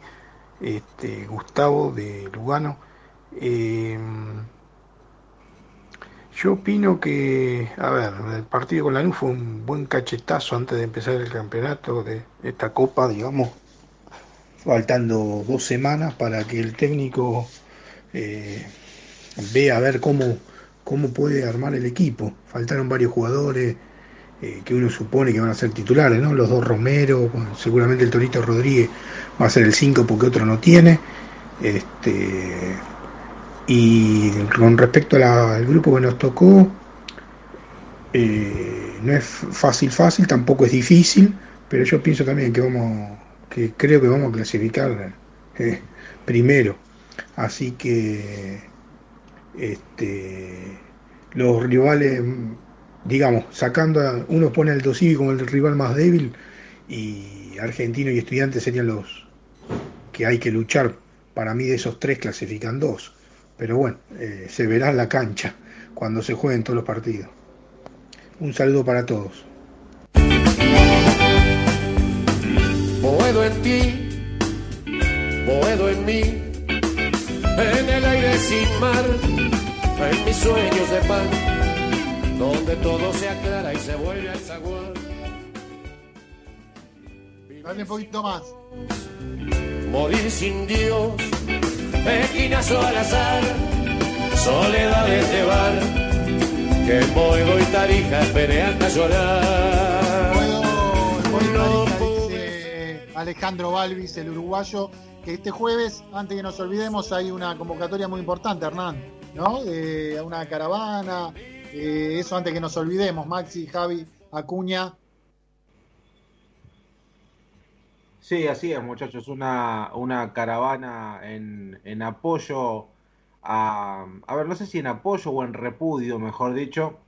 este, Gustavo de Lugano. Eh, yo opino que, a ver, el partido con Lanús fue un buen cachetazo antes de empezar el campeonato de esta copa, digamos, faltando dos semanas para que el técnico eh, vea a ver cómo, cómo puede armar el equipo. Faltaron varios jugadores eh, que uno supone que van a ser titulares, ¿no? Los dos Romero, seguramente el Torito Rodríguez va a ser el 5 porque otro no tiene. Este, y con respecto al grupo que nos tocó, eh, no es fácil, fácil, tampoco es difícil, pero yo pienso también que vamos, que creo que vamos a clasificar eh, primero. Así que este, los rivales, digamos, sacando a, uno pone al Dosivi como el rival más débil y Argentino y Estudiantes serían los que hay que luchar. Para mí de esos tres clasifican dos. Pero bueno, eh, se verá en la cancha cuando se jueguen todos los partidos. Un saludo para todos. En el aire sin mar, en mis sueños de pan, donde todo se aclara y se vuelve al zaguán. Dale un poquito más. Morir sin Dios, esquinazo al azar, soledades de bar, que en Boedo y Tarija esperé hasta llorar. Dice Alejandro Balvis, el uruguayo, que este jueves, antes que nos olvidemos, hay una convocatoria muy importante, Hernán, ¿no? De una caravana, eh, eso antes que nos olvidemos, Maxi, Javi, Acuña. Sí, así es, muchachos. Una, una caravana en, en apoyo a. A ver, no sé si en apoyo o en repudio, mejor dicho,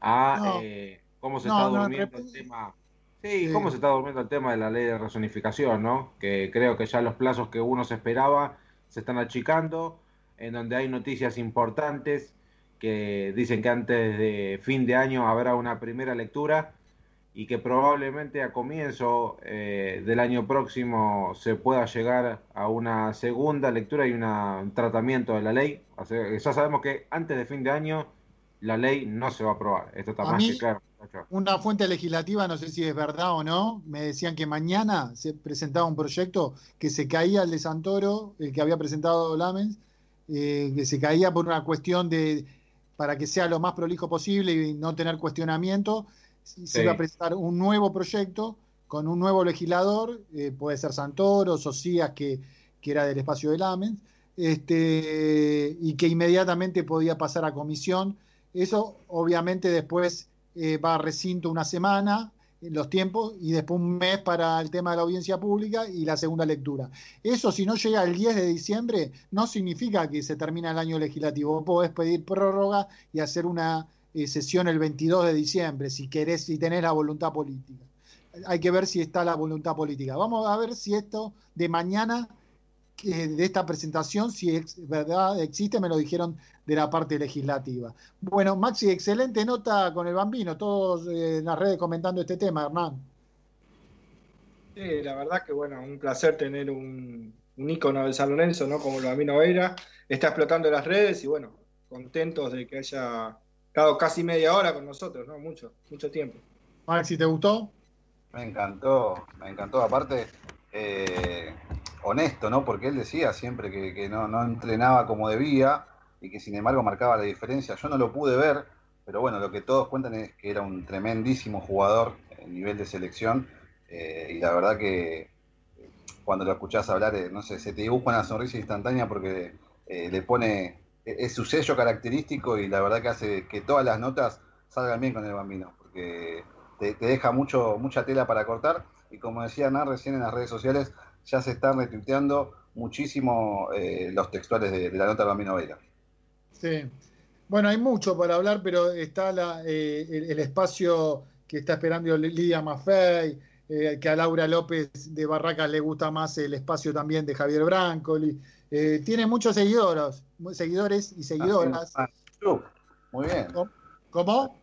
a No. eh, cómo se No, está no, durmiendo el tema. Sí, Sí. cómo se está durmiendo el tema de la ley de rezonificación, ¿no? Que creo que ya los plazos que uno se esperaba se están achicando, en donde hay noticias importantes que dicen que antes de fin de año habrá una primera lectura y que probablemente a comienzo eh, del año próximo se pueda llegar a una segunda lectura y una- un tratamiento de la ley. O sea, ya sabemos que antes de fin de año la ley no se va a aprobar. Esto está A más mí- que claro. Una fuente legislativa, no sé si es verdad o no, me decían que mañana se presentaba un proyecto que se caía el de Santoro, el que había presentado Lamens, eh, que se caía por una cuestión de para que sea lo más prolijo posible y no tener cuestionamiento, se iba a presentar un nuevo proyecto con un nuevo legislador, eh, puede ser Santoro, Socias, que, que era del espacio del AMEN, este, y que inmediatamente podía pasar a comisión. Eso obviamente después eh, va a recinto una semana, los tiempos, y después un mes para el tema de la audiencia pública y la segunda lectura. Eso si no llega el 10 de diciembre, no significa que se termina el año legislativo. Vos podés pedir prórroga y hacer una eh, sesión el 22 de diciembre, si querés, si tenés la voluntad política. Hay que ver si está la voluntad política. Vamos a ver si esto de mañana de esta presentación, si es verdad existe, me lo dijeron de la parte legislativa. Bueno, Maxi, excelente nota con el bambino, todos eh, en las redes comentando este tema, Hernán. Sí, la verdad que bueno, un placer tener un, un ícono de San Lorenzo, ¿no? Como el bambino Veira, está explotando las redes y bueno, contentos de que haya estado casi media hora con nosotros, ¿no? Mucho, mucho tiempo. Maxi, ¿te gustó? Me encantó, me encantó. Aparte, eh, honesto, ¿no? Porque él decía siempre que, no, entrenaba como debía y que sin embargo marcaba la diferencia. Yo no lo pude ver, pero bueno, lo que todos cuentan es que era un tremendísimo jugador en nivel de selección eh, y la verdad que cuando lo escuchás hablar, eh, no sé, se te dibuja una sonrisa instantánea porque eh, le pone, es su sello característico y la verdad que hace que todas las notas salgan bien con el bambino, porque te, deja mucho, mucha tela para cortar y como decía Hernán recién en las redes sociales, ya se están retuiteando muchísimo eh, los textuales de, la nota de Bambino Veira. Sí. Bueno, hay mucho para hablar, pero está la, eh, el, espacio que está esperando Lidia Maffei, eh, que a Laura López de Barracas le gusta más el espacio también de Javier Brancoli. tiene muchos seguidores, seguidores y seguidoras. Ah, club. Muy bien. ¿Cómo?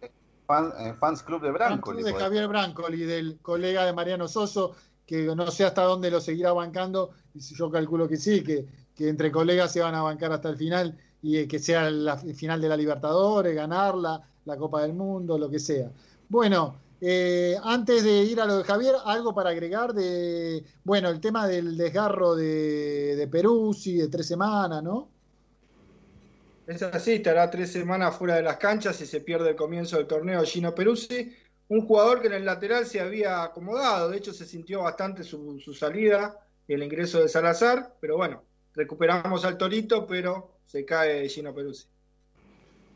fans Club de Brancoli. de Javier Brancoli, del colega de Mariano Soso, que no sé hasta dónde lo seguirá bancando, yo calculo que sí, que, entre colegas se van a bancar hasta el final y eh, que sea la final de la Libertadores, ganarla, la Copa del Mundo, lo que sea. Bueno, eh, antes de ir a lo de Javier, algo para agregar de, bueno, el tema del desgarro de, de de tres semanas, ¿no? Es así, estará tres semanas fuera de las canchas y se pierde el comienzo del torneo Gino Peruzzi un jugador que en el lateral se había acomodado, de hecho se sintió bastante su, salida y el ingreso de Salazar, pero bueno, recuperamos al Torito, pero se cae Gino Peruzzi.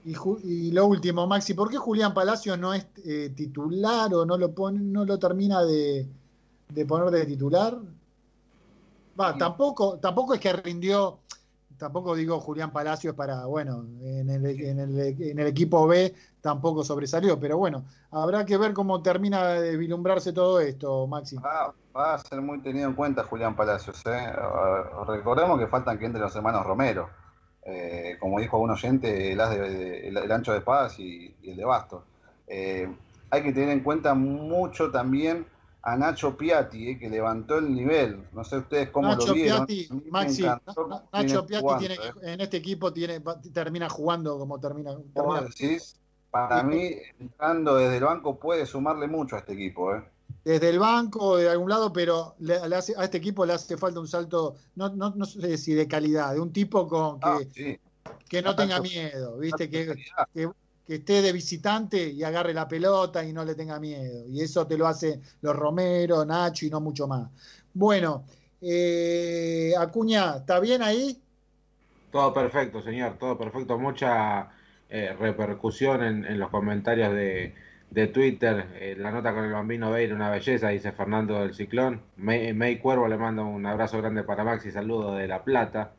Y, lo último, Maxi, ¿por qué Julián Palacio no es eh, titular o no lo pone, no lo termina de, de poner de titular? Va, tampoco, tampoco es que rindió tampoco digo Julián Palacios para, bueno, en el, en, el, en el, equipo B tampoco sobresalió, pero bueno, habrá que ver cómo termina de vilumbrarse todo esto, Maxi. va a ser muy tenido en cuenta Julián Palacios. ¿eh? Recordemos que faltan que entre los hermanos Romero. Eh, como dijo un oyente, el, el, ancho de paz y, el de Bastos. Eh, hay que tener en cuenta mucho también a Nacho Piatti, eh, que levantó el nivel. No sé ustedes cómo lo vieron. Piatti, Maxi, Nacho Piatti tiene eh. en este equipo tiene, termina jugando como termina. Para mí, entrando desde el banco puede sumarle mucho a este equipo. ¿eh? Desde el banco, de algún lado, pero le, hace, a este equipo le hace falta un salto, no, no, no sé si de calidad, de un tipo con que, ah, que no tenga miedo, ¿viste? Que, que, que esté de visitante y agarre la pelota y no le tenga miedo. Y eso te lo hace los Romero, Nacho y no mucho más. Bueno, eh, Acuña, ¿está bien ahí? Todo perfecto, señor, todo perfecto. Mucha eh, repercusión en, los comentarios de, Twitter. Eh, la nota con el bambino Beir, una belleza, dice Fernando del Ciclón. May, Cuervo le manda un abrazo grande para Max y saludo de La Plata.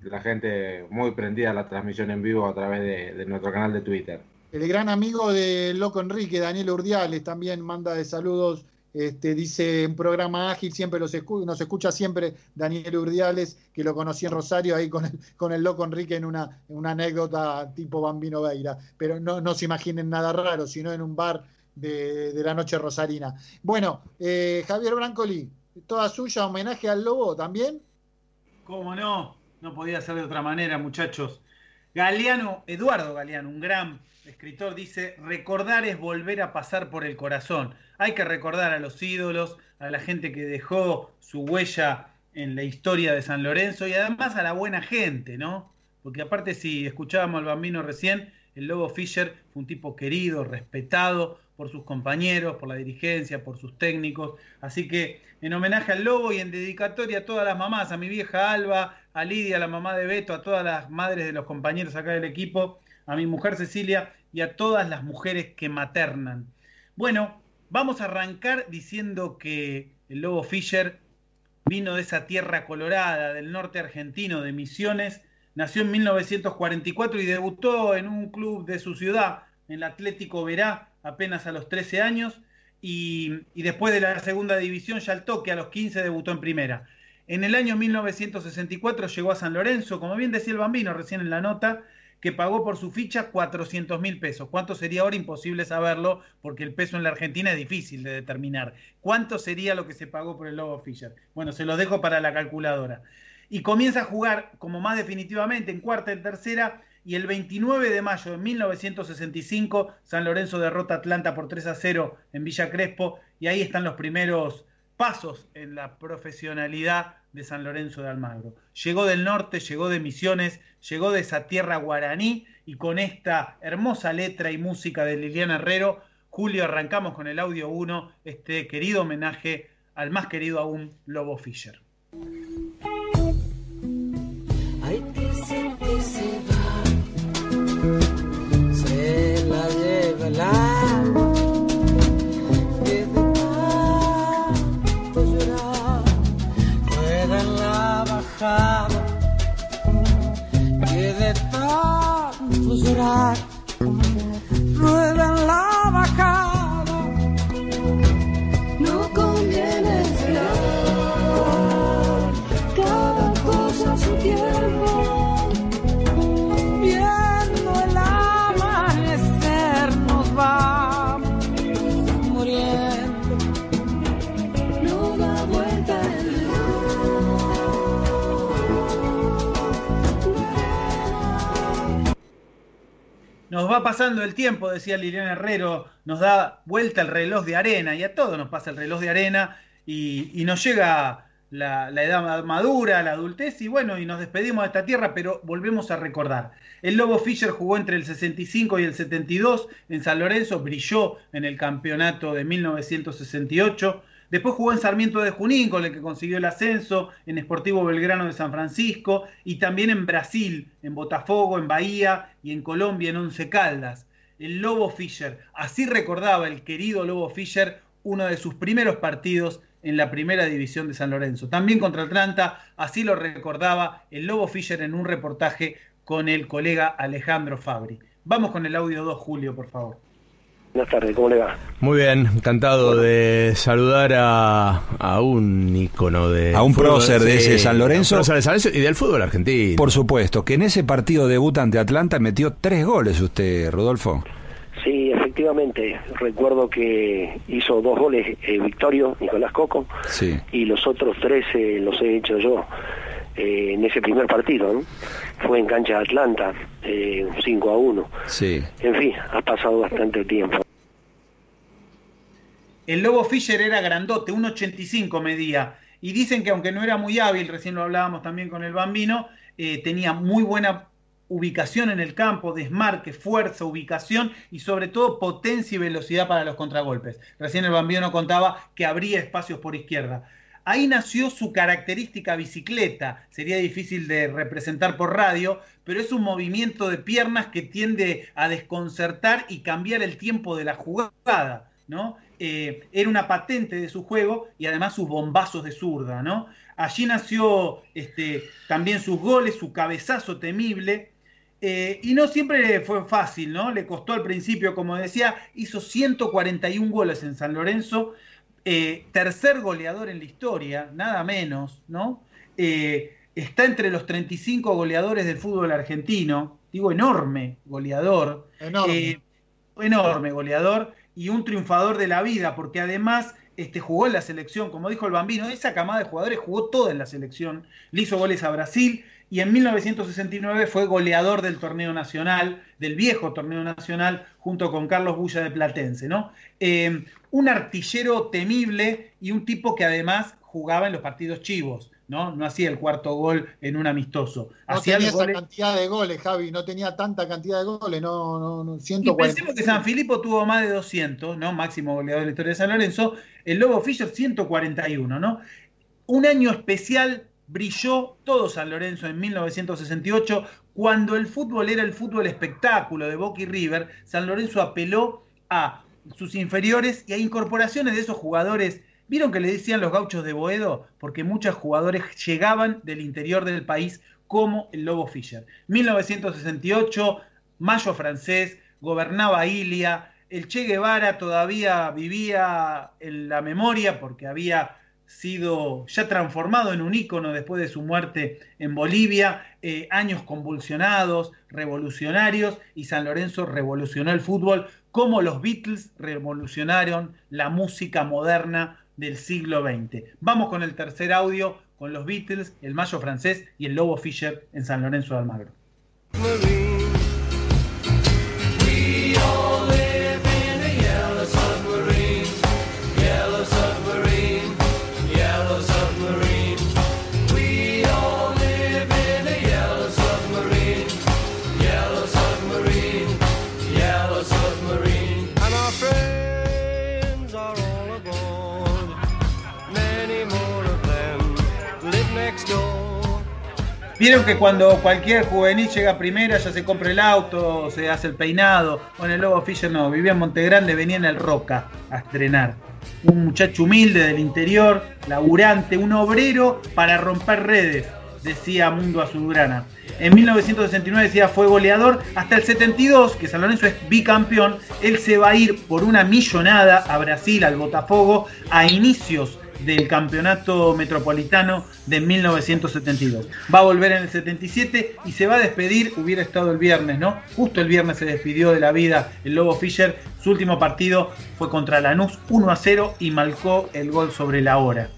La gente muy prendida a la transmisión en vivo a través de nuestro canal de Twitter. El gran amigo de Loco Enrique, Daniel Urdiales, también manda de saludos. Este, dice un programa ágil, siempre los nos escucha siempre Daniel Urdiales, que lo conocí en Rosario ahí con el, con el Loco Enrique en una, una anécdota tipo Bambino Veira. Pero no, no se imaginen nada raro, sino en un bar de, la noche rosarina. Bueno, eh, Javier Brancoli, toda suya, homenaje al Lobo también. ¿Cómo no? No podía ser de otra manera, muchachos. Galeano, Eduardo Galeano, un gran escritor, dice, recordar es volver a pasar por el corazón. Hay que recordar a los ídolos, a la gente que dejó su huella en la historia de San Lorenzo y además a la buena gente, ¿no? Porque aparte si escuchábamos al bambino recién, el Lobo Fischer fue un tipo querido, respetado por sus compañeros, por la dirigencia, por sus técnicos. Así que en homenaje al Lobo y en dedicatoria a todas las mamás, a mi vieja Alba, a Lidia, la mamá de Beto, a todas las madres de los compañeros acá del equipo, a mi mujer Cecilia y a todas las mujeres que maternan. Bueno, vamos a arrancar diciendo que el Lobo Fischer vino de esa tierra colorada del norte argentino de Misiones, nació en 1944 y debutó en un club de su ciudad, en el Atlético Verá, apenas a los 13 años, y, y, después de la segunda división ya al toque, a los 15 debutó en primera. En el año 1964 llegó a San Lorenzo, como bien decía el bambino recién en la nota, que pagó por su ficha 400 mil pesos. ¿Cuánto sería ahora? Imposible saberlo, porque el peso en la Argentina es difícil de determinar. ¿Cuánto sería lo que se pagó por el Lobo Fischer? Bueno, se lo dejo para la calculadora. Y comienza a jugar como más definitivamente en cuarta y tercera y el 29 de mayo de 1965 San Lorenzo derrota a Atlanta por 3 a 0 en Villa Crespo y ahí están los primeros pasos en la profesionalidad de San Lorenzo de Almagro. Llegó del norte, llegó de Misiones, llegó de esa tierra guaraní y con esta hermosa letra y música de Liliana Herrero, Julio, arrancamos con el audio 1, este querido homenaje al más querido aún, Lobo Fischer. Tanto va pasando el tiempo, decía Liliana Herrero, nos da vuelta el reloj de arena y a todos nos pasa el reloj de arena y, nos llega la, la, edad madura, la adultez y bueno, y nos despedimos de esta tierra, pero volvemos a recordar. El Lobo Fischer jugó entre el 65 y el 72 en San Lorenzo, brilló en el campeonato de 1968. Después jugó en Sarmiento de Junín, con el que consiguió el ascenso, en Sportivo Belgrano de San Francisco y también en Brasil, en Botafogo, en Bahía y en Colombia, en Once Caldas. El Lobo Fischer, así recordaba el querido Lobo Fischer uno de sus primeros partidos en la primera división de San Lorenzo. También contra Atlanta, así lo recordaba el Lobo Fischer en un reportaje con el colega Alejandro Fabri. Vamos con el audio 2, Julio, por favor. Buenas tardes, ¿cómo le va? Muy bien, encantado de saludar a, a, un ícono de. A un fútbol, prócer de ese San Lorenzo. de San Lorenzo y del fútbol argentino. Por supuesto, que en ese partido debut ante Atlanta metió tres goles usted, Rodolfo. Sí, efectivamente. Recuerdo que hizo dos goles eh, Victorio, Nicolás Coco, sí. y los otros tres eh, los he hecho yo. Eh, en ese primer partido, ¿no? Fue en cancha de Atlanta, eh, 5 a 1. Sí. En fin, ha pasado bastante tiempo. El Lobo Fischer era grandote, 1,85 medía. Y dicen que aunque no era muy hábil, recién lo hablábamos también con el bambino, eh, tenía muy buena ubicación en el campo, desmarque, fuerza, ubicación y sobre todo potencia y velocidad para los contragolpes. Recién el bambino contaba que abría espacios por izquierda. Ahí nació su característica bicicleta. Sería difícil de representar por radio, pero es un movimiento de piernas que tiende a desconcertar y cambiar el tiempo de la jugada, ¿no? Eh, era una patente de su juego y además sus bombazos de zurda, ¿no? Allí nació este, también sus goles, su cabezazo temible. Eh, y no siempre fue fácil, ¿no? Le costó al principio, como decía, hizo 141 goles en San Lorenzo, eh, tercer goleador en la historia, nada menos, ¿no? Eh, está entre los 35 goleadores del fútbol argentino, digo enorme goleador, Enorme. eh, enorme goleador y un triunfador de la vida, porque además este, jugó en la selección, como dijo el Bambino, esa camada de jugadores jugó toda en la selección, le hizo goles a Brasil y en 1969 fue goleador del torneo nacional, del viejo torneo nacional, junto con Carlos Bulla de Platense, ¿no? Eh, un artillero temible y un tipo que además jugaba en los partidos chivos, ¿no? No hacía el cuarto gol en un amistoso. No Hacía tenía esa cantidad de goles, Javi, no tenía tanta cantidad de goles, no, no, no Y 140. pensemos que San Filipo tuvo más de 200, ¿no? Máximo goleador de la historia de San Lorenzo. El Lobo Fischer 141, ¿no? Un año especial brilló todo San Lorenzo en 1968, cuando el fútbol era el fútbol espectáculo de Boca y River. San Lorenzo apeló a sus inferiores y a incorporaciones de esos jugadores. ¿Vieron que le decían los gauchos de Boedo? Porque muchos jugadores llegaban del interior del país como el Lobo Fischer. 1968, Mayo francés, gobernaba Ilia, el Che Guevara todavía vivía en la memoria porque había sido ya transformado en un ícono después de su muerte en Bolivia, eh, años convulsionados, revolucionarios, y San Lorenzo revolucionó el fútbol como los Beatles revolucionaron la música moderna del siglo XX. Vamos con el tercer audio, con los Beatles, el Mayo francés y el Lobo Fischer en San Lorenzo de Almagro. Vieron que cuando cualquier juvenil llega a primera ya se compra el auto, se hace el peinado. Bueno, el Lobo Fischer no, vivía en Montegrande, venía en el Roca a estrenar. Un muchacho humilde del interior, laburante, un obrero para romper redes, decía Mundo Azulgrana. En 1969 decía fue goleador hasta el 72, que San Lorenzo es bicampeón. Él se va a ir por una millonada a Brasil, al Botafogo, a inicios del campeonato metropolitano de 1972. Va a volver en el 77 y se va a despedir, hubiera estado el viernes, ¿no? Justo el viernes se despidió de la vida el Lobo Fischer. Su último partido fue contra Lanús 1 a 0 y marcó el gol sobre la hora.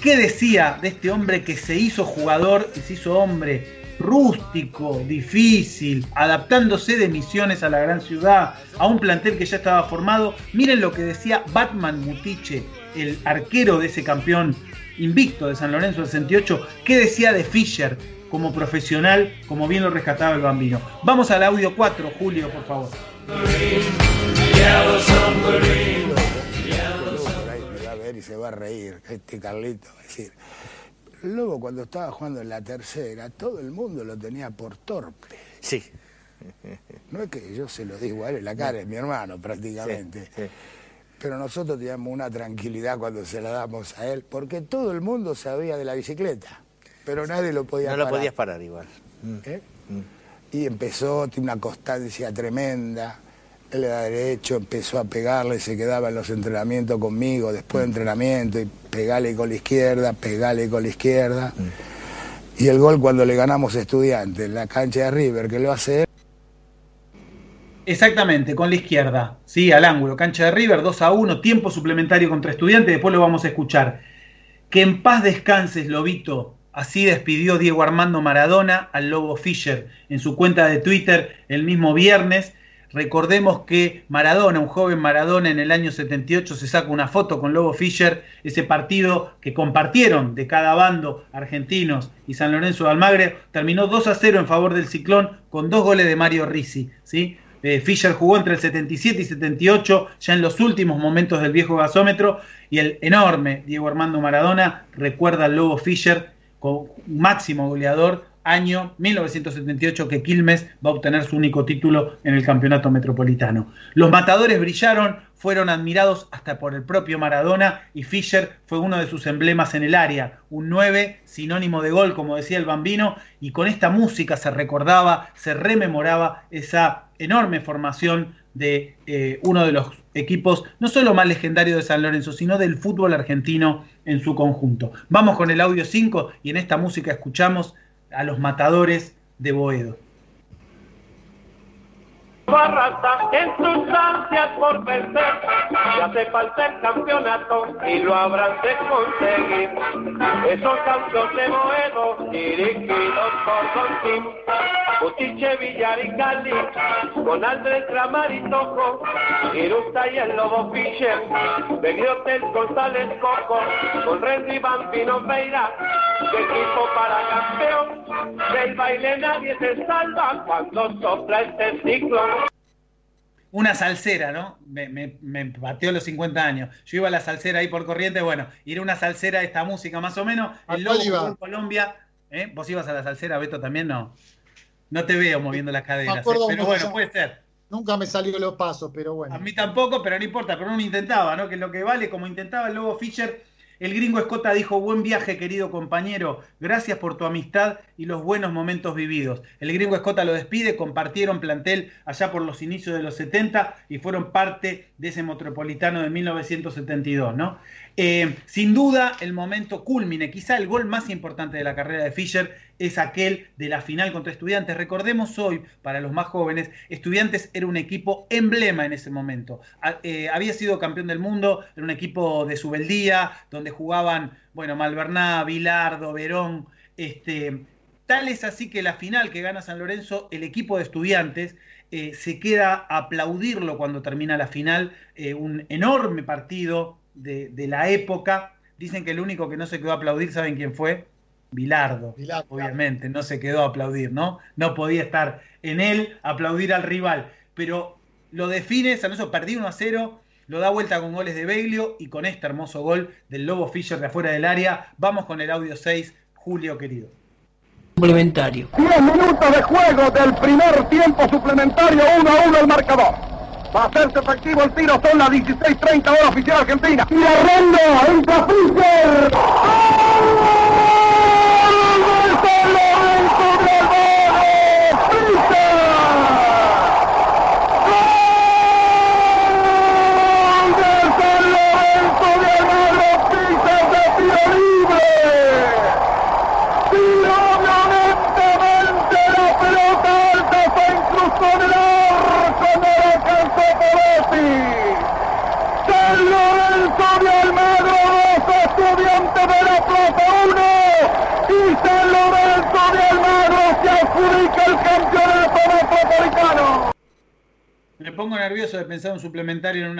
¿Qué decía de este hombre que se hizo jugador y se hizo hombre rústico, difícil, adaptándose de misiones a la gran ciudad, a un plantel que ya estaba formado? Miren lo que decía Batman Mutiche, el arquero de ese campeón invicto de San Lorenzo del 68. ¿Qué decía de Fischer como profesional, como bien lo rescataba el bambino? Vamos al audio 4, Julio, por favor. Yellow submarine. Por ahí me va a ver y se va a reír, este Carlito. va a decir, luego cuando estaba jugando en la tercera, todo el mundo lo tenía por torpe. Sí. No es que yo se lo digo a él en la cara, es mi hermano prácticamente. Pero nosotros teníamos una tranquilidad cuando se la damos a él, porque todo el mundo sabía de la bicicleta, pero nadie lo podía No lo parar. podías parar igual. ¿Eh? Y empezó, tiene una constancia tremenda. Él era derecho, empezó a pegarle, se quedaba en los entrenamientos conmigo, después de entrenamiento, y pegale con la izquierda, pegale con la izquierda. Y el gol cuando le ganamos estudiantes en la cancha de River, que lo hace él. Exactamente, con la izquierda, sí, al ángulo, cancha de River, 2 a 1, tiempo suplementario contra estudiantes, después lo vamos a escuchar. Que en paz descanses, Lobito. Así despidió Diego Armando Maradona al Lobo Fischer en su cuenta de Twitter el mismo viernes. Recordemos que Maradona, un joven Maradona en el año 78, se saca una foto con Lobo Fischer, ese partido que compartieron de cada bando, argentinos y San Lorenzo de Almagre, terminó 2 a 0 en favor del Ciclón con dos goles de Mario Risi. ¿sí? Eh, Fischer jugó entre el 77 y 78, ya en los últimos momentos del viejo gasómetro, y el enorme Diego Armando Maradona recuerda al Lobo Fischer como máximo goleador, año 1978 que Quilmes va a obtener su único título en el campeonato metropolitano. Los matadores brillaron, fueron admirados hasta por el propio Maradona y Fischer fue uno de sus emblemas en el área, un 9 sinónimo de gol como decía el bambino y con esta música se recordaba, se rememoraba esa enorme formación de eh, uno de los equipos no solo más legendarios de San Lorenzo, sino del fútbol argentino en su conjunto. Vamos con el audio 5 y en esta música escuchamos a los matadores de Boedo. Barraza en sus ansias por vencer, ya hace falta el campeonato y lo habrán de conseguir. Esos campos de Boedo, dirigidos por Don Tim, Putiche, Villar y Cali, con Andrés Ramar y Toco, Irusta y el Lobo Fischer, Begriotel González Coco, con Renzi Bambino Meira, de equipo para campeón, del baile nadie se salva cuando sopla este ciclo. Una salsera, ¿no? Me, me, me pateó los 50 años. Yo iba a la salsera ahí por corriente, bueno, ir a una salsera esta música más o menos. El Lobo jugó en Colombia. ¿eh? ¿Vos ibas a la salsera, Beto, también? No. No te veo moviendo las caderas. ¿eh? Pero bueno, puede ser. Nunca me salió los pasos, pero bueno. A mí tampoco, pero no importa, pero uno intentaba, ¿no? Que lo que vale, como intentaba el Lobo Fischer, el gringo Escota dijo, buen viaje querido compañero, gracias por tu amistad y los buenos momentos vividos. El gringo Escota lo despide, compartieron plantel allá por los inicios de los 70 y fueron parte de ese metropolitano de 1972, ¿no? Eh, sin duda, el momento culmine, quizá el gol más importante de la carrera de Fischer es aquel de la final contra Estudiantes. Recordemos hoy, para los más jóvenes, Estudiantes era un equipo emblema en ese momento. Eh, había sido campeón del mundo, era un equipo de subeldía, donde jugaban, bueno, Malverná, Bilardo, Verón, este, tal es así que la final que gana San Lorenzo, el equipo de Estudiantes, eh, se queda a aplaudirlo cuando termina la final, un enorme partido, de, la época. Dicen que el único que no se quedó a aplaudir, ¿saben quién fue? Bilardo, obviamente, no se quedó a aplaudir, ¿no? No podía estar en él, aplaudir al rival. Pero lo define, San Lorenzo perdió 1 a 0, lo da vuelta con goles de Beglio y con este hermoso gol del Lobo Fischer de afuera del área. Vamos con el audio 6, Julio querido. Suplementario. 10 minutos de juego del primer tiempo suplementario, 1 a 1 el marcador. Va a hacerse efectivo el tiro, son las 16.30 hora oficial argentina. Y arrendo, entra Fischer.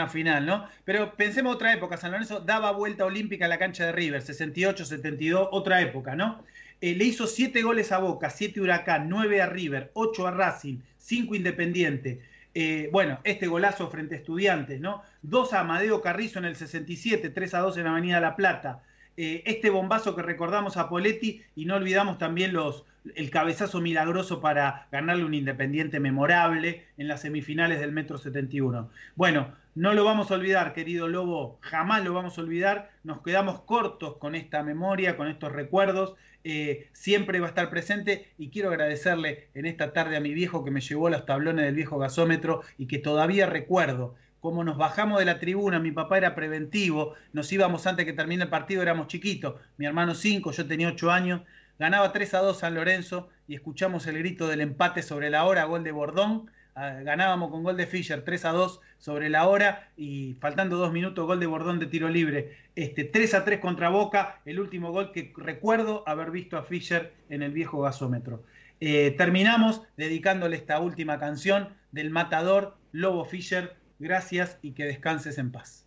Final, ¿no? Pero pensemos otra época. San Lorenzo daba vuelta olímpica a la cancha de River, 68, 72, otra época, ¿no? Eh, le hizo 7 goles a Boca, 7 Huracán, 9 a River, 8 a Racing, 5 Independiente. Eh, bueno, este golazo frente a Estudiantes, ¿no? 2 a Amadeo Carrizo en el 67, 3 a 2 en Avenida La Plata. Eh, este bombazo que recordamos a Poletti y no olvidamos también los, el cabezazo milagroso para ganarle un Independiente memorable en las semifinales del Metro 71. Bueno, no lo vamos a olvidar, querido Lobo, jamás lo vamos a olvidar. Nos quedamos cortos con esta memoria, con estos recuerdos. Eh, siempre va a estar presente y quiero agradecerle en esta tarde a mi viejo que me llevó los tablones del viejo gasómetro y que todavía recuerdo cómo nos bajamos de la tribuna, mi papá era preventivo, nos íbamos antes que termine el partido, éramos chiquitos, mi hermano 5, yo tenía 8 años, ganaba 3 a 2 San Lorenzo y escuchamos el grito del empate sobre la hora, gol de Bordón, ganábamos con gol de Fischer 3 a 2 sobre la hora y faltando dos minutos gol de Bordón de tiro libre. Este, 3 a 3 contra Boca, el último gol que recuerdo haber visto a Fischer en el viejo gasómetro. Eh, terminamos dedicándole esta última canción del matador Lobo Fischer Gracias y que descanses en paz.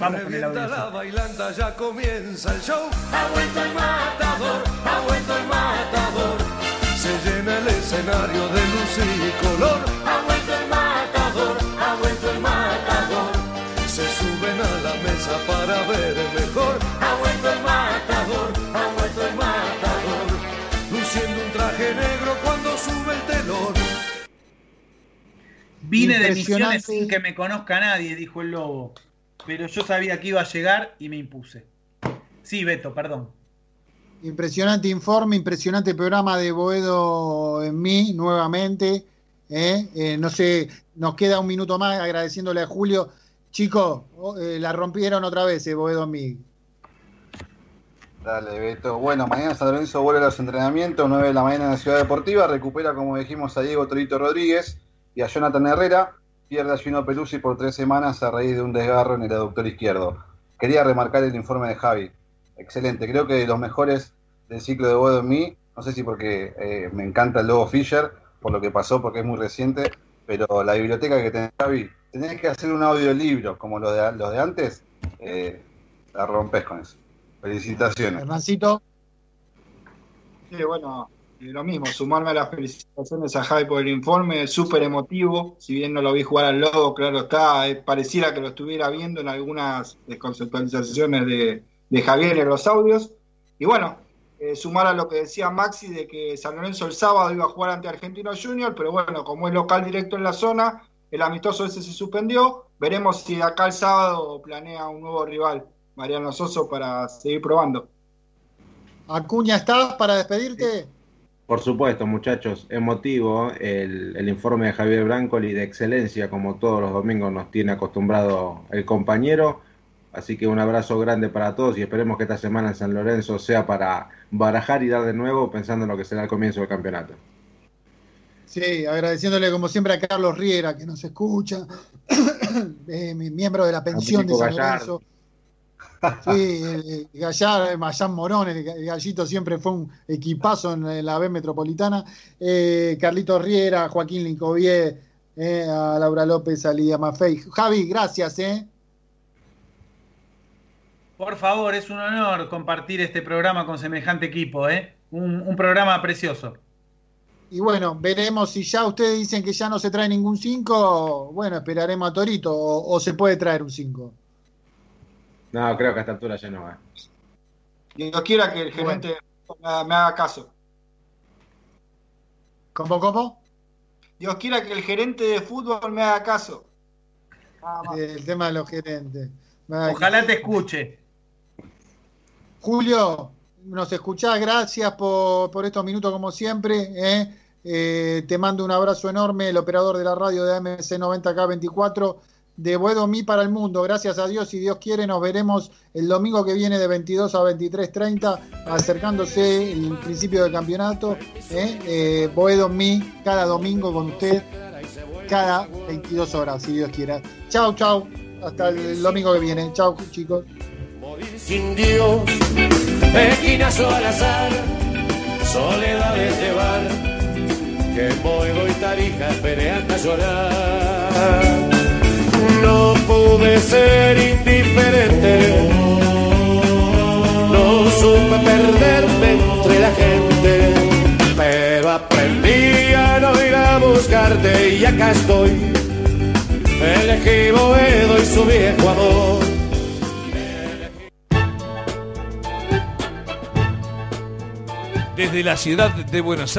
Vamos con la bailanta, ya comienza el show. Ha vuelto el matador, ha vuelto el matador. El escenario de luz y color. Ha vuelto el matador, ha vuelto el matador. Se suben a la mesa para ver mejor. Ha vuelto el matador, ha vuelto el matador. Luciendo un traje negro cuando sube el telón. Vine de misiones sin que me conozca nadie, dijo el lobo. Pero yo sabía que iba a llegar y me impuse. Sí, Beto, perdón. Impresionante informe, impresionante programa de Boedo en mí nuevamente. ¿eh? Eh, no sé, nos queda un minuto más agradeciéndole a Julio. Chicos, eh, la rompieron otra vez, Boedo en mí. Dale, Beto. Bueno, mañana San Lorenzo vuelve a los entrenamientos, 9 de la mañana en la Ciudad Deportiva. Recupera, como dijimos, a Diego Torito Rodríguez y a Jonathan Herrera pierde a Gino Pelusi por tres semanas a raíz de un desgarro en el aductor izquierdo. Quería remarcar el informe de Javi. Excelente, creo que los mejores del ciclo de Bodo en mí, no sé si porque eh, me encanta el Lobo Fischer por lo que pasó, porque es muy reciente, pero la biblioteca que tenés, Javi, tenés que hacer un audiolibro como los de, los de antes, eh, la rompes con eso. Felicitaciones. Hernancito. Sí, bueno, eh, lo mismo, sumarme a las felicitaciones a Javi por el informe, súper emotivo, si bien no lo vi jugar al lobo, claro está, eh, pareciera que lo estuviera viendo en algunas desconceptualizaciones de, de Javier en los audios. Y bueno, eh, sumar a lo que decía Maxi de que San Lorenzo el sábado iba a jugar ante Argentino Junior, pero bueno, como es local directo en la zona, el amistoso ese se suspendió. Veremos si de acá el sábado planea un nuevo rival, Mariano Soso, para seguir probando. Acuña, ¿estás para despedirte? Por supuesto, muchachos, emotivo el, el informe de Javier Brancoli de excelencia, como todos los domingos nos tiene acostumbrado el compañero. Así que un abrazo grande para todos y esperemos que esta semana en San Lorenzo sea para barajar y dar de nuevo pensando en lo que será el comienzo del campeonato. Sí, agradeciéndole como siempre a Carlos Riera que nos escucha, eh, miembro de la pensión de San Lorenzo. Sí, el Gallar, Mayán Morón, el Gallito siempre fue un equipazo en la B Metropolitana. Eh, Carlito Riera, Joaquín Lincovier, eh, a Laura López, a Lidia Maffei. Javi, gracias, ¿eh? Por favor, es un honor compartir este programa con semejante equipo, ¿eh? Un, un programa precioso. Y bueno, veremos si ya ustedes dicen que ya no se trae ningún 5, bueno, esperaremos a Torito o, o se puede traer un 5. No, creo que a esta altura ya no va. Dios quiera que el gerente haga, me haga caso. ¿Cómo, cómo? Dios quiera que el gerente de fútbol me haga caso. El tema de los gerentes. Ojalá te escuche. Julio, nos escuchás, gracias por, estos minutos como siempre. ¿eh? Eh, te mando un abrazo enorme, el operador de la radio de AMC 90K24 de Buedomí para el mundo. Gracias a Dios, si Dios quiere, nos veremos el domingo que viene de 22 a 23.30, acercándose el principio del campeonato. ¿eh? Eh, Boedomí cada domingo con usted, cada 22 horas, si Dios quiera. Chao, chao. Hasta el domingo que viene. Chao, chicos. Sin Dios, esquinazo al azar, soledades de bar, que Boedo y Tarija esperé hasta llorar. No pude ser indiferente, no supe perderme entre la gente, pero aprendí a no ir a buscarte y acá estoy. Elegí Boedo y su viejo amor. Desde la ciudad de Buenos Aires.